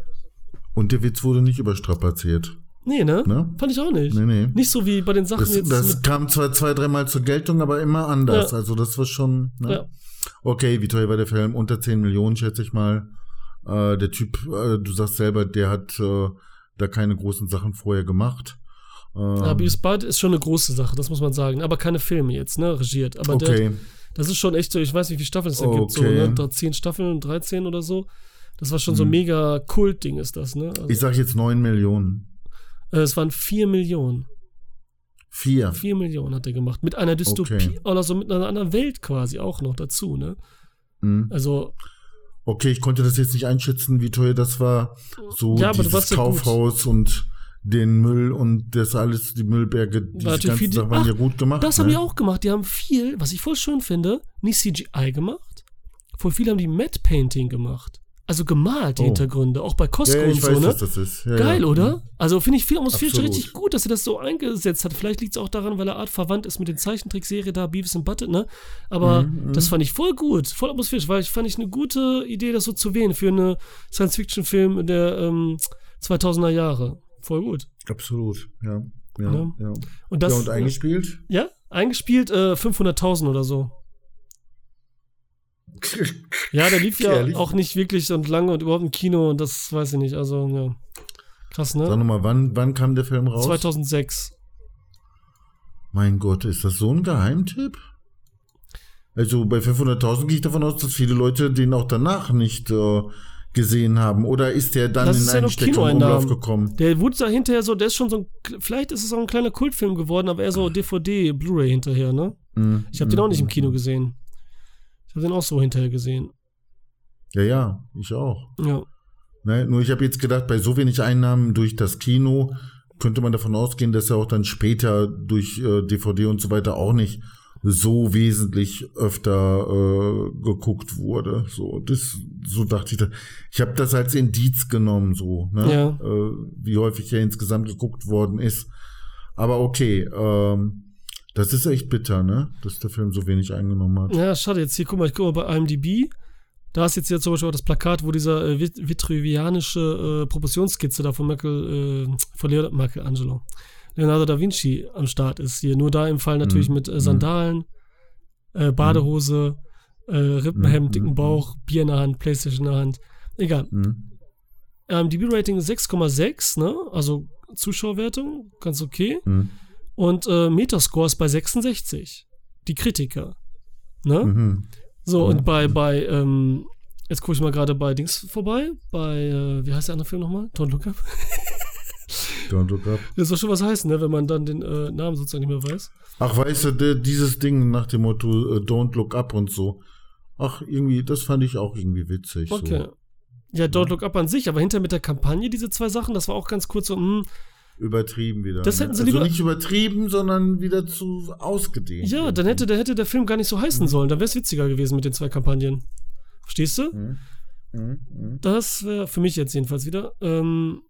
Und der Witz wurde nicht überstrapaziert. Nee, ne? Ne? Fand ich auch nicht. Nee, nee. Nicht so wie bei den Sachen Das, jetzt. das kam zwar zwei, dreimal zur Geltung, aber immer anders. Ja. Also das war schon. Ne? Ja. Okay, wie teuer war der Film? Unter 10 Millionen, schätze ich mal. Äh, der Typ, äh, du sagst selber, der hat äh, da keine großen Sachen vorher gemacht. Ähm, Ja, Beavis Bud ist schon eine große Sache, das muss man sagen. Aber keine Filme jetzt, ne? Regiert. Aber der, okay. das ist schon echt so, ich weiß nicht, wie viele Staffeln es da gibt, so, Okay. ne? Da Zehn Staffeln, 13 oder so. Das war schon so ein Mhm. mega Kult-Ding, ist das, ne? Also, Ich sag jetzt 9 Millionen. Äh, es waren 4 Millionen. Vier. 4 Millionen hat er gemacht. Mit einer Dystopie Okay. oder so mit einer anderen Welt quasi auch noch dazu, ne? Mhm. Also, Okay, ich konnte das jetzt nicht einschätzen, wie teuer das war. So Ja, dieses warst ja. Kaufhaus und den Müll und das alles, die Müllberge, natürlich ganzen viel- Sachen waren Ach, ja gut gemacht. das haben ne? die auch gemacht. Die haben viel, was ich voll schön finde, nicht CGI gemacht. Voll viel haben die Matte Painting gemacht. Also gemalt, die Oh. Hintergründe. Auch bei Costco Ja, und so, weiß, ne? das ist. Ja, Geil, ja. oder? Also finde ich viel Atmosphäre Absolut. richtig gut, dass er das so eingesetzt hat. Vielleicht liegt es auch daran, weil er Art verwandt ist mit den Zeichentrickserie da, Beavis and Butthead, ne? Aber Mhm, das fand ich voll gut, voll atmosphärisch, weil ich fand ich eine gute Idee, das so zu wählen für eine Science-Fiction-Film der ähm, 2000er Jahre. Voll gut. Absolut, ja. Ja, Ne? ja. Und das, ja, und eingespielt? ja, eingespielt äh, 500.000 oder so. Ja, der lief ja Ehrlich? auch nicht wirklich und lange und überhaupt im Kino und das weiß ich nicht. Also, ja. Krass, Sag ne? nochmal, wann, wann kam der Film raus? 2006. Mein Gott, ist das so ein Geheimtipp? Also bei 500.000 gehe ich davon aus, dass viele Leute den auch danach nicht äh, gesehen haben. Oder ist der dann Das in ja einen nur Stecker im Kinoeinnahmen. Umlauf gekommen? Der wurde da hinterher so, der ist schon so ein, vielleicht ist es auch ein kleiner Kultfilm geworden, aber eher so DVD, Blu-ray hinterher, ne? Mhm, Ich habe den auch nicht im mhm. Kino gesehen. Ich habe den auch so hinterher gesehen. Ja, ja, ich auch. Ja. Ne? Nur ich habe jetzt gedacht, bei so wenig Einnahmen durch das Kino könnte man davon ausgehen, dass er auch dann später durch äh, DVD und so weiter auch nicht so wesentlich öfter äh, geguckt wurde. So, das, so dachte ich. da- Ich habe das als Indiz genommen, so, ne? Ja. äh, wie häufig er insgesamt geguckt worden ist. Aber okay, ähm, das ist echt bitter, ne? Dass der Film so wenig eingenommen hat. Ja, schade, jetzt hier, guck mal, ich guck mal bei IMDb. Da ist jetzt hier zum Beispiel auch das Plakat, wo dieser äh, vit- vitruvianische äh, Proportionsskizze da von Michael, äh, von Leonardo, Michelangelo, Leonardo da Vinci am Start ist. Hier nur da im Fall natürlich Mhm. mit äh, Sandalen, äh, Badehose, äh, Rippenhemd, Mhm. dicken Bauch, Bier in der Hand, Playstation in der Hand. Egal. Hm? IMDb-Rating ist 6,6, ne? Also Zuschauerwertung, ganz okay. Hm? Und äh, Metascore ist bei 66. Die Kritiker. Ne? Mhm. So, und bei, bei, ähm, jetzt gucke ich mal gerade bei Dings vorbei, bei, äh, wie heißt der andere Film nochmal? Don't Look Up. Don't look up. Das soll schon was heißen, ne, wenn man dann den äh, Namen sozusagen nicht mehr weiß. Ach, weißt du, dieses Ding nach dem Motto äh, Don't look up und so. Ach, irgendwie, das fand ich auch irgendwie witzig. Okay. So. Ja, Don't Look Up an sich, aber hinter mit der Kampagne, diese zwei Sachen, das war auch ganz kurz so, hm, Übertrieben wieder. Das hätten sie also lieber- nicht übertrieben, sondern wieder zu ausgedehnt. ja, dann hätte, der hätte der Film gar nicht so heißen sollen, dann wäre es witziger gewesen mit den zwei Kampagnen. Verstehst du? Mhm. Mhm. Mhm. Das wäre für mich jetzt jedenfalls wieder. Ähm,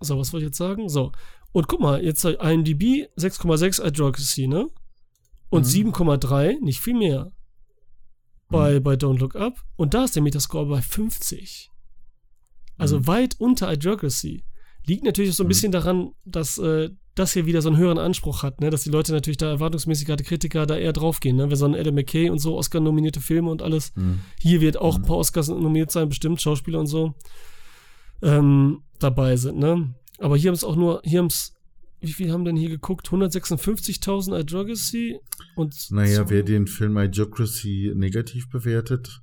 so, was wollte ich jetzt sagen? So. Und guck mal, jetzt IMDb 6,6 Advocacy, ne? Und Mhm. 7,3, nicht viel mehr. Bei, bei Don't Look Up. Und da ist der Metascore bei 50. Also Mhm. weit unter Advocacy. Liegt natürlich so ein Mhm. bisschen daran, dass äh, das hier wieder so einen höheren Anspruch hat, ne? Dass die Leute natürlich da erwartungsmäßig, gerade Kritiker, da eher draufgehen, ne? Wenn so ein Adam McKay und so Oscar-nominierte Filme und alles. Mhm. Hier wird auch ein Mhm. paar Oscars nominiert sein, bestimmt Schauspieler und so ähm, dabei sind, ne? Aber hier haben es auch nur, hier haben es, wie viel haben denn hier geguckt? 156.000 Advocacy und Naja, so- wer den Film Idiocracy negativ bewertet,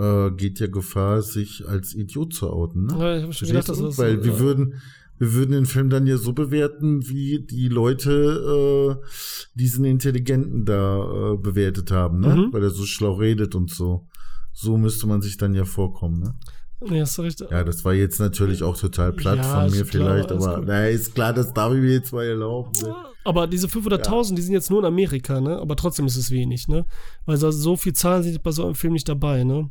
äh, geht ja Gefahr, sich als Idiot zu outen. Ne? Ja, ich habe schon gedacht, das du? Weil wir äh, würden, wir würden den Film dann ja so bewerten, wie die Leute äh, diesen Intelligenten da äh, bewertet haben, ne? Mhm. Weil er so schlau redet und so. So müsste man sich dann ja vorkommen, ne? Nee, hast du recht. Ja, das war jetzt natürlich auch total platt Ja, von ist mir klar, vielleicht, alles aber gut. na, ist klar, das darf ich mir jetzt mal erlauben. Ne? Aber diese 500.000, die sind jetzt nur in Amerika, ne? Aber trotzdem ist es wenig, ne? Weil so, so viel Zahlen sind bei so einem Film nicht dabei, ne?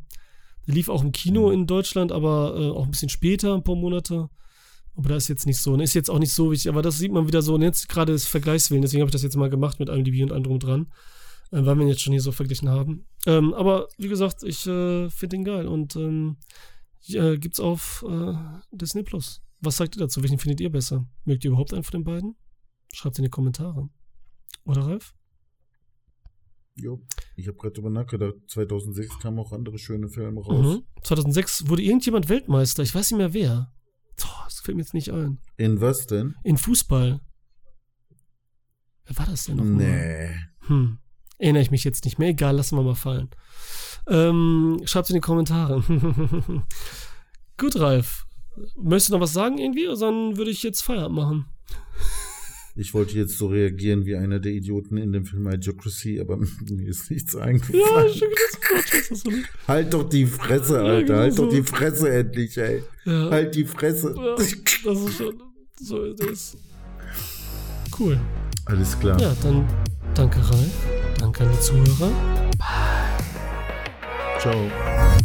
Der lief auch im Kino Mhm. in Deutschland, aber äh, auch ein bisschen später, ein paar Monate. Aber da ist jetzt nicht so, ne? Ist jetzt auch nicht so wichtig, aber das sieht man wieder so, und jetzt gerade das Vergleichswillen, deswegen habe ich das jetzt mal gemacht mit IMDb und allem drum dran, äh, weil wir ihn jetzt schon hier so verglichen haben. Ähm, aber wie gesagt, ich äh, finde ihn geil und ähm, äh, gibt's auf äh, Disney Plus. Was sagt ihr dazu? Welchen findet ihr besser? Mögt ihr überhaupt einen von den beiden? Schreibt in die Kommentare. Oder Ralf? Jo, ich habe gerade drüber nachgedacht. 2006 kamen auch andere schöne Filme raus. Mhm. 2006 wurde irgendjemand Weltmeister. Ich weiß nicht mehr wer. Boah, das fällt mir jetzt nicht ein. In was denn? In Fußball. Wer war das denn nochmal? Nee. Hm. Erinnere ich mich jetzt nicht mehr. Egal, lassen wir mal fallen. Ähm, schreibt in die Kommentare. Gut, Ralf. Möchtest du noch was sagen irgendwie? Oder dann würde ich jetzt Feierabend machen. Ich wollte jetzt so reagieren wie einer der Idioten in dem Film Idiocracy, aber mir ist nichts eingefallen. Ja, das denn? Halt doch die Fresse, Alter. genau halt so. doch die Fresse endlich, ey. Ja. Halt die Fresse. Das ist schon. So ist es. Cool. Alles klar. Ja, dann danke, Ralf. Danke an die Zuhörer. Ciao.